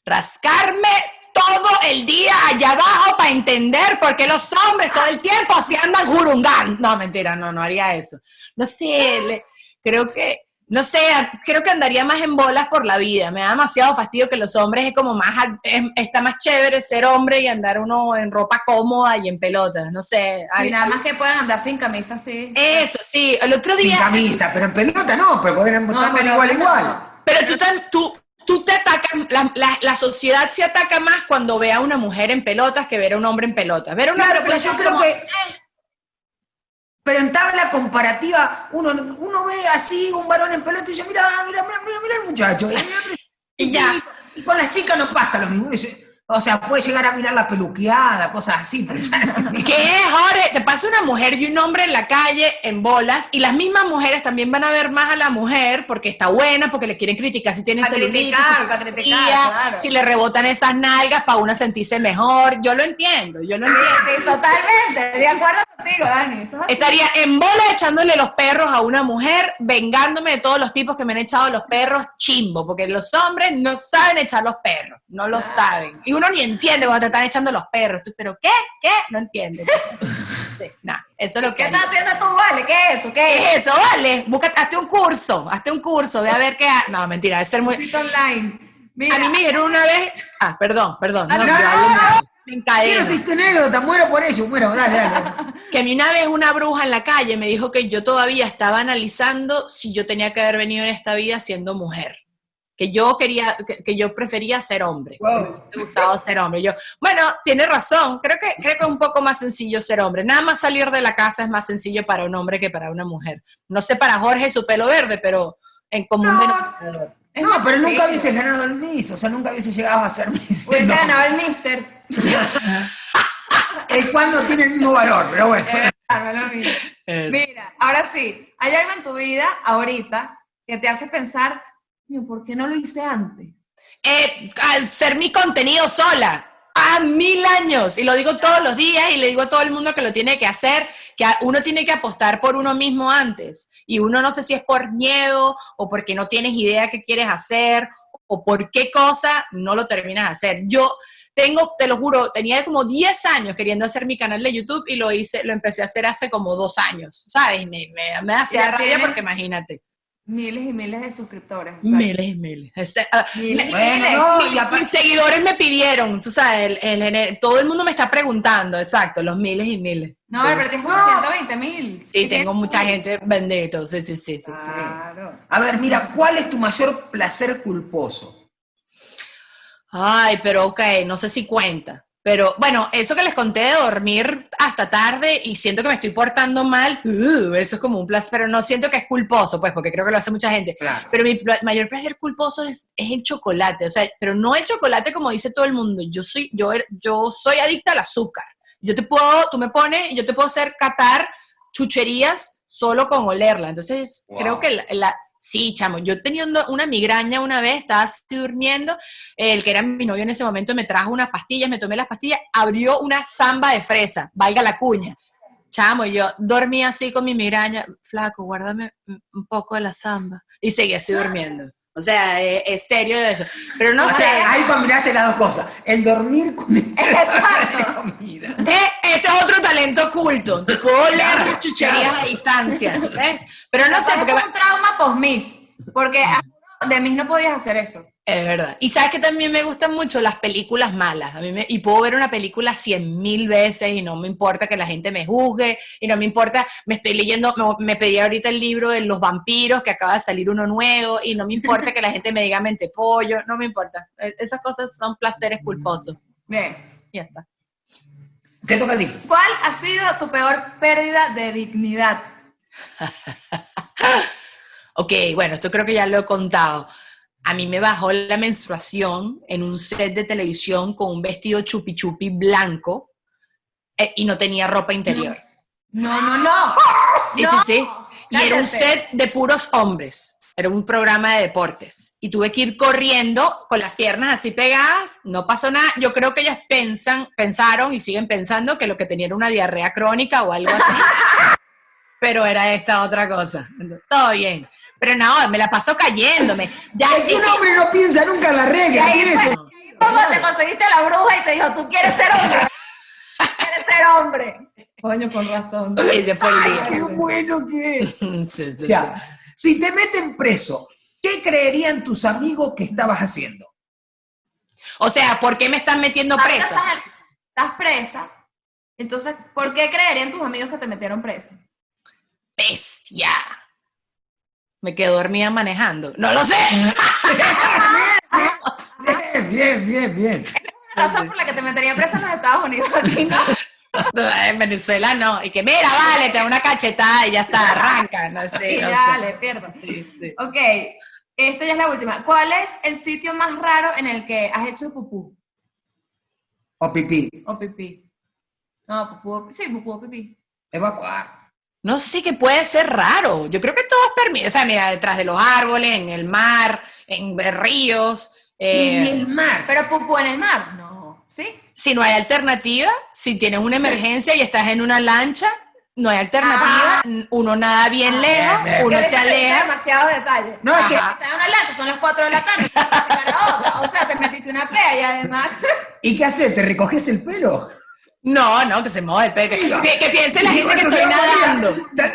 rascarme todo el día allá abajo para entender por qué los hombres todo el tiempo se andan jurungando. No, mentira, no, no haría eso. No sé, le- creo que, no sé, creo que andaría más en bolas por la vida. Me da demasiado fastidio que los hombres es como más, es- está más chévere ser hombre y andar uno en ropa cómoda y en pelotas. No sé. Y al- nada más que puedan andar sin camisa así. Eso, sí. El otro Sin día... camisa, pero en pelota no, pero podrían estar pero igual no. igual. Pero tú, tú, tú te atacas, la, la- la sociedad se ataca más cuando ve a una mujer en pelotas que ver a un hombre en pelotas. Ver a un Claro, pero yo pelotas creo como, que. Pero en tabla comparativa, uno, uno ve así un varón en pelota y dice, mira, mira, mira, mira, el muchacho. Y ya. y con las chicas no pasa lo mismo. Uno dice, O sea, puede llegar a mirar la peluqueada, cosas así, pero ¿Qué es, Jorge? Te pasa una mujer y un hombre en la calle en bolas y las mismas mujeres también van a ver más a la mujer porque está buena, porque le quieren criticar si tiene Pa' celulitis, criticar, si, criticar, claro. si le rebotan esas nalgas para una sentirse mejor. Yo lo entiendo, yo lo entiendo. Sí, totalmente, de acuerdo contigo, Dani. Es. Estaría en bola echándole los perros a una mujer, vengándome de todos los tipos que me han echado los perros chimbo, porque los hombres no saben echar los perros, no lo saben. Y uno ni entiende cuando te están echando los perros. Tú, ¿Pero qué? ¿Qué? No entiende. Entonces, sí, nada, eso es lo que... ¿Qué estás haciendo tú, Vale? ¿Qué es eso? ¿Qué ¿Qué es? es eso? Vale, busca, hazte un curso, hazte un curso, ve a ver qué... ha- No, mentira, debe ser muy... Online. Mira, A mí me dijeron una vez... Ah, perdón, perdón. Ah, No, no, no. Me encadeno. Quiero anécdota, muero por ello. Bueno, dale, dale. Que a mí una vez una bruja en la calle me dijo que yo todavía estaba analizando si yo tenía que haber venido en esta vida siendo mujer. Que yo quería, que, que yo prefería ser hombre. Wow. Me gustaba ser hombre. Yo, bueno, tiene razón. Creo que, creo que es un poco más sencillo ser hombre. Nada más salir de la casa es más sencillo para un hombre que para una mujer. No sé para Jorge y su pelo verde, pero en común No. pero nunca hubiese ganado el Miss, o sea, nunca hubiese llegado a ser Miss. Hubiese No. ganado el Mister. El cual no tiene el mismo valor, pero bueno. No. Eh, Mira, ahora sí, hay algo en tu vida ahorita que te hace pensar, "Coño, ¿por qué no lo hice antes? eh, al ser mi contenido sola. A mil años. Y lo digo todos los días y le digo a todo el mundo que lo tiene que hacer, que uno tiene que apostar por uno mismo antes. Y uno no sé si es por miedo o porque no tienes idea qué quieres hacer o por qué cosa no lo terminas de hacer. Yo tengo, te lo juro, tenía como 10 años queriendo hacer mi canal de YouTube y lo hice, lo empecé a hacer hace como dos años, ¿sabes? Me, me, me hacía rabia porque imagínate. Miles y miles de suscriptores. Miles y miles. Este, ah, Miles y Bueno, miles. no, mis, y aparte- mis seguidores me pidieron, tú sabes, el- el- el- todo el mundo me está preguntando, exacto, los miles y miles. No, sí. pero tienes como No. 120 mil. Sí, tengo mucha gente bendito, sí, sí, sí. sí. Claro. A ver, mira, ¿cuál es tu mayor placer culposo? Ay, pero ok, no sé si cuenta. Pero bueno, eso que les conté de dormir hasta tarde y siento que me estoy portando mal, uh, eso es como un placer, pero no siento que es culposo, pues, porque creo que lo hace mucha gente. Claro. Pero mi mayor placer culposo es, es el chocolate, o sea, pero no el chocolate como dice todo el mundo. Yo soy, yo, er- yo soy adicta al azúcar. Yo te puedo, tú me pones, y yo te puedo hacer catar chucherías solo con olerla. Entonces, Wow. creo que la, la- sí, chamo, yo teniendo una migraña una vez, estaba así durmiendo, el que era mi novio en ese momento me trajo unas pastillas, me tomé las pastillas, abrió una zamba de fresa, valga la cuña. Chamo, yo dormí así con mi migraña, flaco, guárdame un un poco de la zamba. Y seguí así durmiendo. O sea, es, es serio eso. Pero no O sé, sea, ahí combinaste las dos cosas. El dormir con el Exacto. comida. eh, ese es otro talento oculto. Te puedo leer las chucherías a distancia, ¿ves? Pero no sé, porque es un trauma post-Miss. Porque de Miss no podías hacer eso. Es verdad. Y sabes que también me gustan mucho las películas malas. A mí me- y puedo ver una película cien mil veces y no me importa que la gente me juzgue y no me importa, me estoy leyendo, me, me pedí ahorita el libro de los vampiros que acaba de salir uno nuevo y no me importa que la gente me diga mente pollo, no me importa. E- Esas cosas son placeres culposos. Bien. Y ya está. Te toca a ti. ¿Cuál ha sido tu peor pérdida de dignidad? Ok, bueno, esto creo que ya lo he contado. A mí me bajó la menstruación en un set de televisión con un vestido chupi chupi blanco eh, y no tenía ropa interior. No, no, no. Sí, No. sí, sí. y era un set de puros hombres. Era un programa de deportes. Y tuve que ir corriendo con las piernas así pegadas. No pasó nada. Yo creo que ellas pensan, pensaron y siguen pensando que lo que tenía era una diarrea crónica o algo así. Pero era esta otra cosa. Todo bien. Pero no, me la pasó cayéndome. Ya, Es que un hombre no piensa nunca en la regla. ahí ¿quién es fue- Luego te conseguiste la bruja y te dijo, tú quieres ser hombre. quieres ser hombre. Coño, con razón. ese fue el Ay, qué bueno que es. Sí, sí, sí. Ya, si te meten preso, ¿qué creerían tus amigos que estabas haciendo? O sea, ¿por qué me están metiendo presa? Estás, estás presa. Entonces, ¿por qué creerían tus amigos que te metieron presa? bestia. Me quedo dormida manejando. No lo sé. Bien, bien, bien, bien. La razón por la que te metería presa en los Estados Unidos, aquí, ¿no? En Venezuela no. Y que mira, vale, te da una cachetada y ya está, arranca. No sé. y no ya, sé. pierdo. Sí, sí. Ok, esta ya es la última. ¿Cuál es el sitio más raro en el que has hecho pupú O pipí. o pipí? No, pupú, sí, pupú o pipí. Evacuar. No sé qué puede ser raro. Yo creo que todo es permitido. O sea, mira, detrás de los árboles, en el mar, en ríos. eh, en el mar. Pero pupú en el mar, no. ¿Sí? si no hay alternativa, si tienes una emergencia y estás en una lancha, no hay alternativa. Uno nada bien lejos, bien. uno Pero se aleja. demasiado detalle. No, es que- Ajá. Estás en una lancha, son las 4 de la tarde, tienes que llegar a otra. O sea, te metiste una pea y además. ¿Y qué haces? ¿Te recoges el pelo? No, no, que se mueva el pelo. Que, que- que piense la gente que estoy nadando. o sea,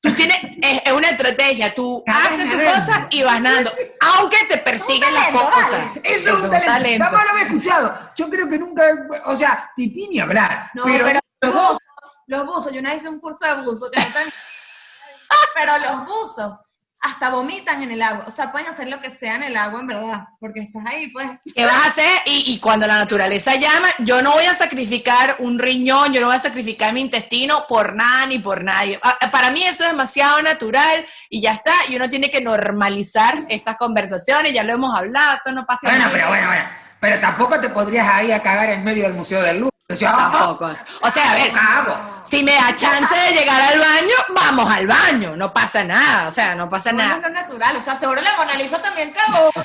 Tú tienes, es, es una estrategia, tú haces tus cosas y vas nadando, aunque te persiguen las talento, cosas. Eso es un talento. Jamás lo había escuchado. Yo creo que nunca, o sea, pipí ni hablar. No, pero, pero, los dos, buzos, los buzos, yo una vez hice un curso de buzo que no tan- pero los buzos hasta vomitan en el agua, o sea, pueden hacer lo que sea en el agua en verdad, porque estás ahí, pues. ¿Qué vas a hacer? Y, y cuando la naturaleza llama, yo no voy a sacrificar un riñón, yo no voy a sacrificar mi intestino por nada ni por nadie. Ah, Para mí eso es demasiado natural y ya está. Y uno tiene que normalizar estas conversaciones, ya lo hemos hablado, esto no pasa bueno, nada. pero bueno, bueno. Pero tampoco te podrías ahí a cagar en medio del Museo del Louvre. O sea, Tampoco. O sea, a ver, si me da chance de llegar al baño, vamos al baño, no pasa nada, o sea, no pasa Bueno, nada. es lo natural, o sea, seguro la Mona Lisa también cagó.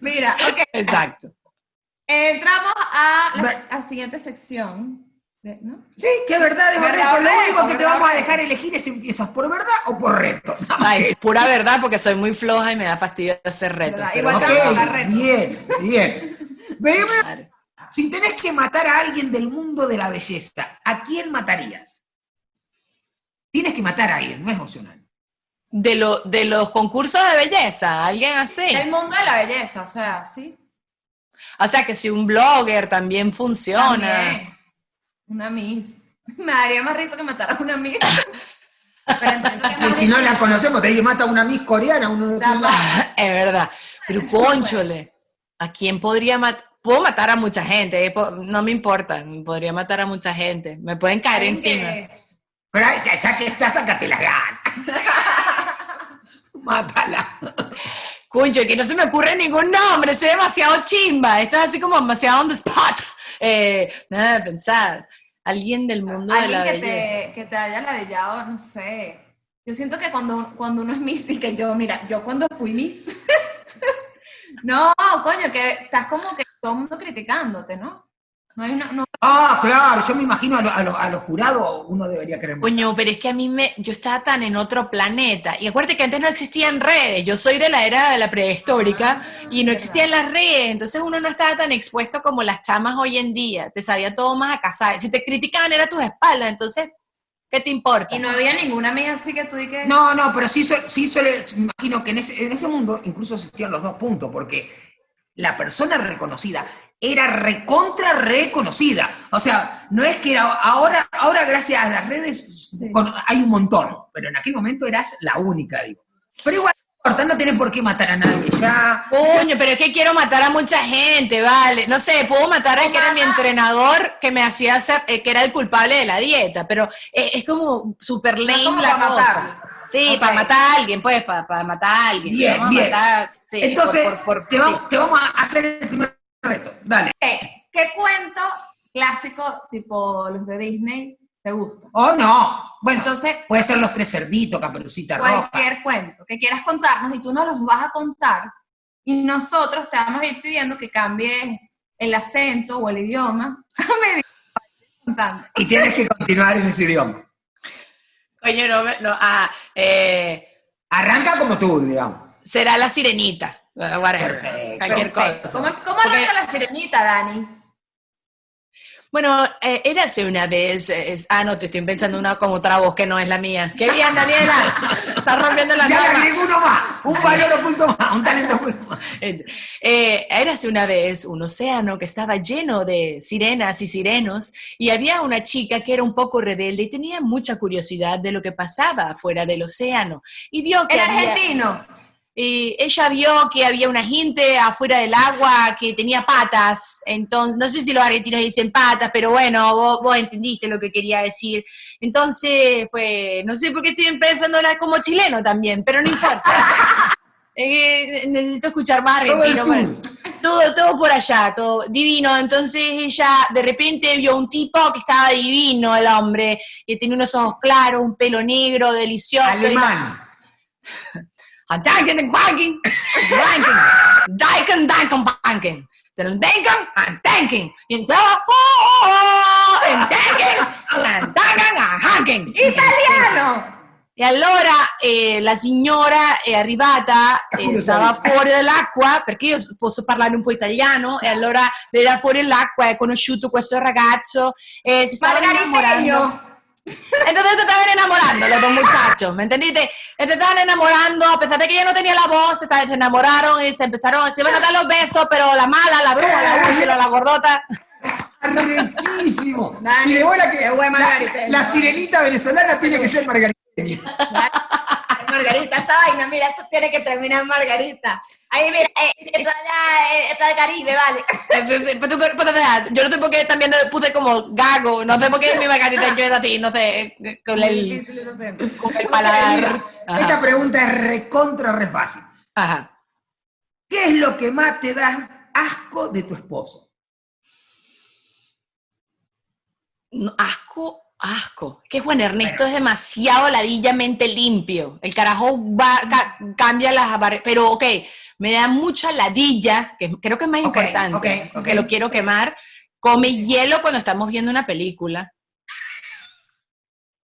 Mira, ok, Exacto. entramos a la, a siguiente sección, de- ¿no? Sí, que verdad es Verdad reto. Lo reto, único que te verdad vamos a reto. dejar elegir es si empiezas por verdad o por reto. Ay, pura verdad, porque soy muy floja y me da fastidio hacer retos. Igual ok. que vamos a tocar Ok, retos. bien, bien. si tenés que matar a alguien del mundo de la belleza, ¿a quién matarías? Tienes que matar a alguien, no es opcional. De, lo, de los concursos de belleza, alguien así. El mundo de la belleza, o sea, sí. O sea, que si un blogger también funciona. También. Una Miss. Me daría más risa que matar a una Miss. Pero entonces, ¿qué Si, no la conocemos, tenés que matar a una Miss coreana, uno no. Es verdad. Pero conchole, ¿a quién podría matar? Puedo matar a mucha gente, eh, no me importa, podría matar a mucha gente, me pueden caer Alguien encima. que- Pero ya, ya que estás, sácate las ganas. Mátala. Concho, que no se me ocurre ningún nombre, soy demasiado chimba, esto es así como demasiado on the spot. Eh, nada de pensar, alguien del mundo de la Alguien que belleza. te, que te haya ladillado, no sé. Yo siento que cuando, cuando uno es Miss, y que yo, mira, yo cuando fui Miss. no, coño, que estás como que todo el mundo criticándote, ¿no? No hay una. No, Ah, claro, yo me imagino a, lo- a lo- a los jurados, uno debería matar. Coño, pero es que a mí me, yo estaba tan en otro planeta. Y acuérdate que antes no existían redes. Yo soy de la era de la prehistórica y no existían las redes. Entonces uno no estaba tan expuesto como las chamas hoy en día. Te sabía todo más a casar. Si te criticaban era a tus espaldas. Entonces, ¿qué te importa? y no había ninguna amiga así que tú y que. No, no, pero sí, sí me imagino que en ese, en ese mundo incluso existían los dos puntos, porque la persona reconocida era recontra reconocida. O sea, no es que ahora, ahora gracias a las redes Sí. con- hay un montón, pero en aquel momento eras la única, digo. Pero igual, importa, no tenés por qué matar a nadie, ya. Coño, pero es que quiero matar a mucha gente, vale. No sé, puedo matar al que era mi entrenador, que me hacía hacer, eh, que era el culpable de la dieta, pero eh, es como es lame la para cosa. matarlo. Sí, para matar a alguien, pues, para, matar a alguien. Bien, Vamos a bien. matar, sí, Entonces, por- por- por- te, sí. vamos, te vamos a hacer el primer reto. Dale. ¿Qué cuento clásico, tipo los de Disney, te gusta. Oh, no. Bueno, Entonces, puede ser los tres cerditos, caperucita roja. cualquier cuento que quieras contarnos y tú nos los vas a contar y nosotros te vamos a ir pidiendo que cambies el acento o el idioma. Y tienes que continuar en ese idioma. Coño, no, me- no, ah, eh, Arranca como tú, digamos. será la sirenita. Perfecto, cualquier Perfecto. cosa. ¿Cómo, cómo Porque- arranca la sirenita, Dani? Bueno, eh, érase una vez. eh, es- ah, no, te estoy pensando una como otra voz que no es la mía. ¡Qué bien, Daniela! Estás rompiendo la Ya norma. uno más, un valor oculto más, un talento oculto más. Eh, érase una vez un océano que estaba lleno de sirenas y sirenos y había una chica que era un poco rebelde y tenía mucha curiosidad de lo que pasaba afuera del océano y vio que El había- argentino. Y ella vio que había una gente afuera del agua que tenía patas, entonces, no sé si los argentinos dicen patas, pero bueno, vos, vos entendiste lo que quería decir. Entonces, pues, no sé por qué estoy empezando a hablar como chileno también, pero no importa. Eh, necesito escuchar más argentino. todo, todo por allá, todo divino. Entonces ella de repente vio un tipo que estaba divino, el hombre, que tenía unos ojos claros, un pelo negro, delicioso. y- Danken en banking, ranking, Daiken, Danken, banking, den Denken, en Denken, in oh, in Denken, en Danken, en Hanken. ¡Italiano! E allora eh, la signora è arrivata, eh, stava fuori dall'acqua, perché io posso parlare un po' italiano, e allora era fuori dall'acqua e ha conosciuto questo ragazzo e si stavano innamorando. Margariteño. Entonces te estaban enamorando los dos muchachos, ¿me entendiste? Te estaban enamorando, a pesar de que ella no tenía la voz, se, enamoraron y se empezaron, se iban a dar los besos, pero la mala, la bruja, la úlcera, la gordota. Arrechísimo. Y de bola que qué buen la, sirenita venezolana tiene que ser margariteña. Margarita, esa vaina, mira, eso tiene que terminar Margarita. Ahí, mira, eh, eh, playa, eh, playa Caribe, vale. Pero, pero, pero, pero, Yo no sé por qué también puse como gago, no sé por qué mi margarita yo es así, no sé, con el, difícil ese acento. con el paladar. esta pregunta es recontra re fácil. Ajá. ¿Qué es lo que más te da asco de tu esposo? No, asco, asco. Que Juan Ernesto es demasiado ladillamente limpio. El carajo va, ca- cambia las barreras. Pero, ok, me da mucha ladilla, que creo que es más importante, ok, ok, que lo quiero sí. quemar. Come hielo cuando estamos viendo una película.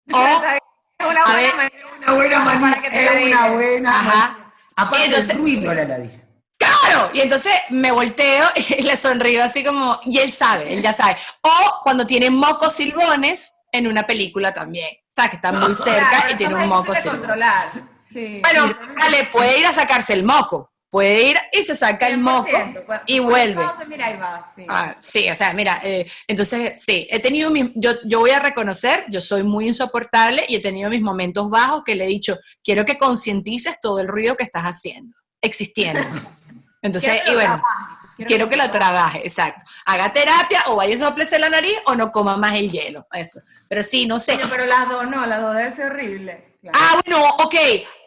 O, Es una A buena ver, manera. Una buena Para manera. que te lo Es una buena Ajá. Aparte Entonces- del ruido de la ladilla. Claro, y entonces me volteo y le sonrío así como, y él sabe, él ya sabe. O cuando tiene mocos silbones en una película también. O sea, que está muy cerca Claro, y tiene un moco silbón. controlar. Sí. Bueno, dale, puede ir a sacarse el moco. Puede ir y se saca el moco 100%. Cuando y vuelve. pausa, mira, ahí va, sí. Ah, sí, o sea, mira, eh, entonces sí, he tenido mis, yo, yo voy a reconocer, yo soy muy insoportable y he tenido mis momentos bajos que le he dicho, quiero que concientices todo el ruido que estás haciendo, existiendo. Entonces, y bueno, trabajes, quiero que lo trabaje, exacto. Haga terapia o vaya a soplarse la nariz o no coma más el hielo, eso. Pero sí, no sé. Pero las dos no, las dos debe ser horrible. Claro. Ah, bueno, ok,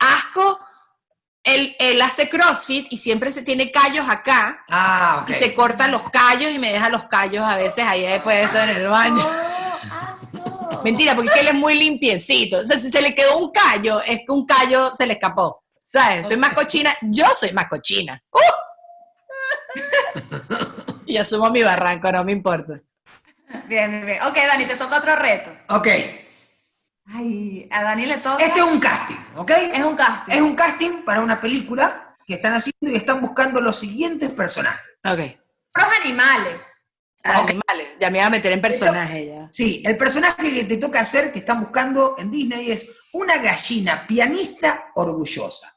asco, él, él hace CrossFit y siempre se tiene callos acá. Ah, ok. Y se cortan los callos y me deja los callos a veces ahí después de esto en el baño. asco. Mentira, porque es que él es muy limpiecito. O sea, si se le quedó un callo, es que un callo se le escapó. ¿Sabes? Soy más cochina. Yo soy más cochina. ¡Uh! y asumo mi barranco, no me importa. Bien, bien, bien. Ok, Dani, te toca otro reto. Ok. Ay, a Dani le toca. Este es un casting, ¿ok? Es un casting. Es un casting para una película que están haciendo y están buscando los siguientes personajes. Ok. Los animales. Animales. Ya me iba a meter en personaje ya. Sí, el personaje que te toca hacer, que están buscando en Disney, es una gallina pianista orgullosa.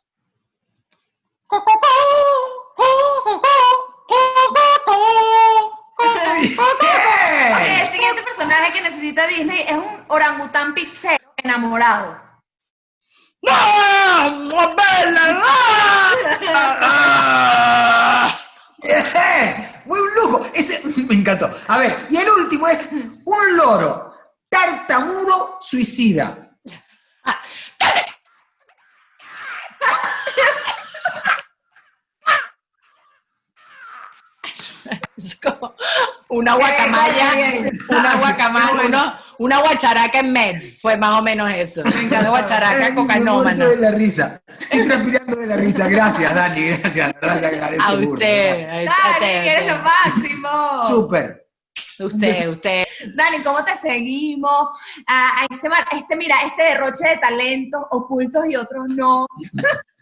Ok, el siguiente personaje que necesita Disney es un orangután pizzero enamorado. ¡No! ¡Bella! ¡Ah! ¡Fue un lujo! Ese me encantó. A ver, y el último es un loro tartamudo suicida. Es como una guacamaya, una guacamaya, uno- una guacharaca en Meds, fue más o menos eso. Encanta guacharaca muerto de la risa. Estoy transpirando de la risa. Gracias, Dani. Gracias. La verdad se agradece A usted, a Dani, usted, eres lo máximo. Súper. usted, usted. Dani, ¿cómo te seguimos? A, a este, mar- este, mira, este derroche de talentos ocultos y otros no.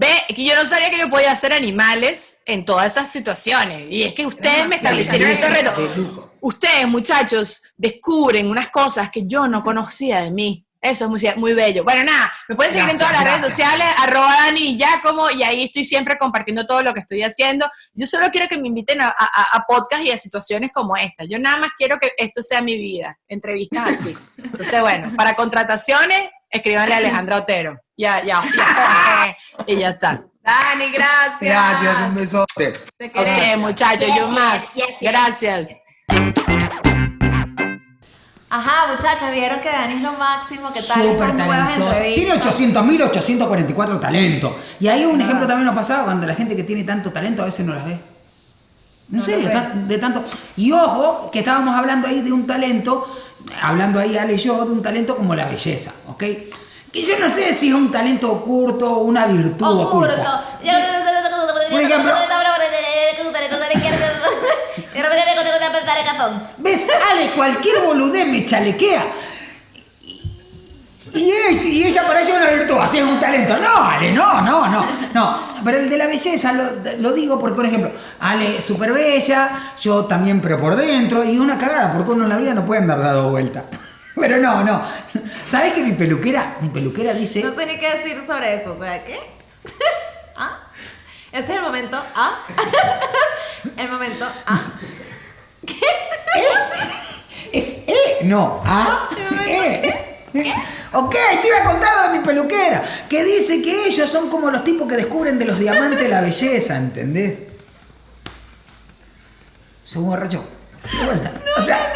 Ve, que yo no sabía que yo podía hacer animales en todas esas situaciones. Y es que ustedes me establecieron. De lujo. Ustedes, muchachos, descubren unas cosas que yo no conocía de mí. Eso es muy, muy bello. Bueno, nada, me pueden seguir en Gracias, todas las redes gracias. sociales, arroba Dani Giacomo, y ahí estoy siempre compartiendo todo lo que estoy haciendo. Yo solo quiero que me inviten a, a, a podcast y a situaciones como esta. Yo nada más quiero que esto sea mi vida, entrevistas así. Entonces, bueno, para contrataciones, escríbanle a Alejandra Otero. Ya, ya, ya. Y ya está. Dani, gracias. Gracias, un besote. Te Ok, queremos. muchachos, yo Yes, más. yes, yes, yes. Gracias. Ajá, muchachas, vieron que Dani es lo máximo, que tal Súper talentosa. Tiene entrevistas. 800.844 talentos. Y ahí un ejemplo también nos pasaba cuando la gente que tiene tanto talento a veces no las ve. En No serio, de tanto. Y ojo, que estábamos hablando ahí de un talento, hablando ahí Ale y yo, de un talento como la belleza, ¿ok? Que yo no sé si es un talento oculto o una virtud Oculto. oculta. Por ejemplo- ¿Ves? Ale, cualquier boludez me chalequea. Y, es, y ella parece una virtud, así es un talento. No, Ale, no, no, no. No, pero el de la belleza lo, lo digo porque, por ejemplo, Ale es súper bella, yo también, pero por dentro, y una cagada, porque uno en la vida no puede andar dado vuelta. Pero no, no. ¿Sabes que mi peluquera, mi peluquera dice... No sé ni qué decir sobre eso, o sea, ¿qué? ¿Ah? Este es el momento, ¿ah? El momento, ¿ah? Es E, no, A, E. Ok, te iba a contar lo de mi peluquera, que dice que ellos son como los tipos que descubren de los diamantes la belleza, ¿entendés? Se borrachó. Vuelta. o sea,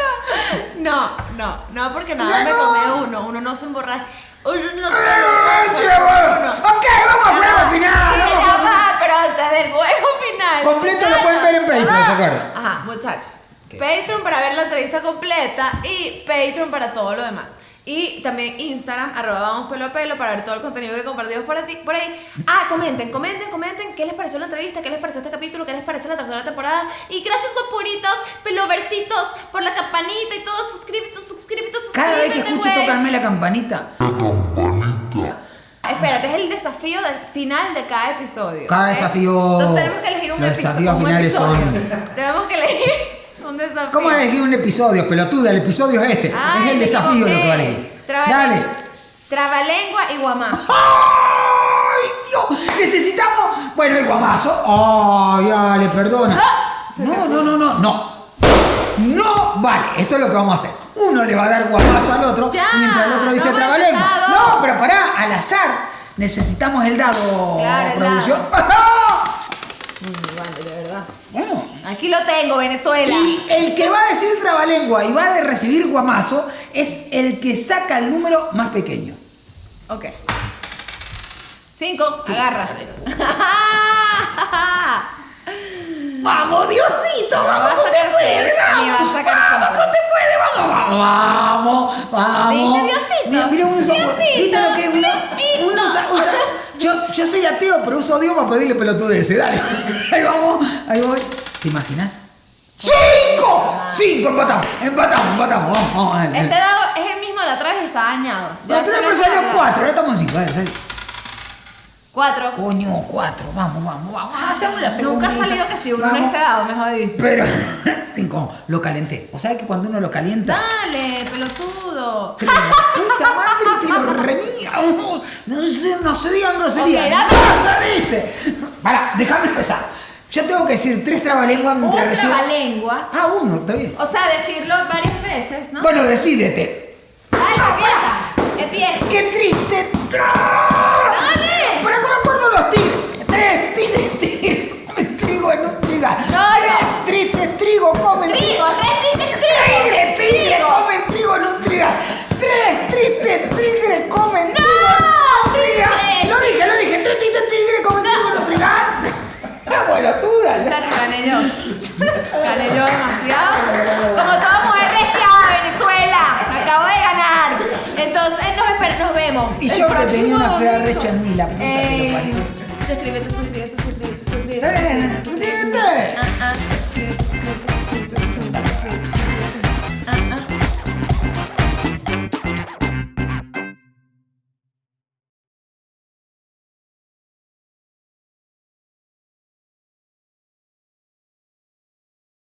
No, no, no, porque nada sea, me no. uno, uno no se emborracha. Uno no se ¡Ah, emborracha. Ok, vamos al juego final. Vamos ya va, pero antes del juego final. Completo lo pueden ver en Patreon. ¿se acuerdan? Ajá, muchachos. Patreon para ver la entrevista completa y Patreon para todo lo demás. Y también Instagram, arroba vamos pelo a pelo para ver todo el contenido que compartimos por, ti, por ahí. Ah, comenten, comenten, comenten qué les pareció la entrevista, qué les pareció este capítulo, qué les parece la tercera temporada. Y gracias, guapuritos, peloversitos, por la campanita y todo. Suscríbete, suscríbete, suscríbete. Cada vez que escucho tocarme la campanita, Espérate, es el desafío del final de cada episodio. Cada desafío- Entonces tenemos que elegir un episodio. desafíos un finales episodio. son- Tenemos que elegir un desafío. ¿cómo elegir un episodio, pelotuda? El episodio es este. Ay, es el desafío lo que va a elegir. Dale. Trabalengua y guamazo. ¡Ay, Dios! Necesitamos. Bueno, el guamazo. ¡Ay, Ale, perdona! No, no, no, no, no. No vale. Esto es lo que vamos a hacer. Uno le va a dar guamazo al otro, Ya, mientras el otro dice no trabalengua. No, pero pará, al azar. Necesitamos el dado. Claro, el producción. Vale, de verdad. Bueno. Aquí lo tengo, Venezuela. Y el que va a decir trabalengua y va a recibir guamazo es el que saca el número más pequeño. Ok. Cinco, agarra. ¡Vamos, Diosito! ¡Vamos, sacar te puedes! ¡Vamos, vamos, te puede! ¡Vamos, vamos, vamos! vamos. ¿Viste, Diosito? Mira, mira uno ¿Viste lo que uno, uno usa, usa- Yo, yo soy ateo, pero uso Dios para pedirle pelotudeces. Dale. Ahí vamos, ahí voy. ¿Te imaginas? ¡Cinco! ¡Cinco! Empatamos, empatamos, empatamos. Vamos, vamos. dale, Este dale. dado es el mismo de la otra vez y está dañado. La otra vez salió cuatro, ahora estamos en cinco. Dale, dale. Cuatro. Coño, cuatro. Vamos, vamos, vamos. Hacemos la segunda. Nunca ha salido que si uno no esté dado, me jodí. Pero, cinco, lo calenté. ¿O sabes que cuando uno lo calienta? Dale, pelotudo. la puta madre que lo remía. No, se, no se digan groserías. Ok, dame. no se dice. Para, déjame empezar. Yo tengo que decir tres trabalenguas Un mientras recibo- trabalengua. Ah, uno, está bien. O sea, decirlo varias veces, ¿no? Bueno, decídete. Dale, empieza. Empieza. ¡Qué triste! ¡Dale! Pero que me acuerdo los tigres. Tres tigres, tigres. Comen trigo en un trigal. No, tres tristes trigo comen Trigo, tres tristes trigo. Tigres, tigres Trigo. comen trigo en un trigal. Tres tristes tigres comen trigo en un trigal. Lo dije, lo dije. Tres tristes tigres comen trigo en un trigal. ¡Ah, bueno, tú dale! Chacho, gané yo. Gané yo demasiado. Como toda mujer resqueada de Venezuela, acabo de ganar. Entonces nos, nos vemos. Y el yo que una fea recha en mí, la puta Ey, que lo. Eh, suscríbete, suscríbete, suscríbete, suscríbete. Eh, suscríbete. suscríbete. suscríbete.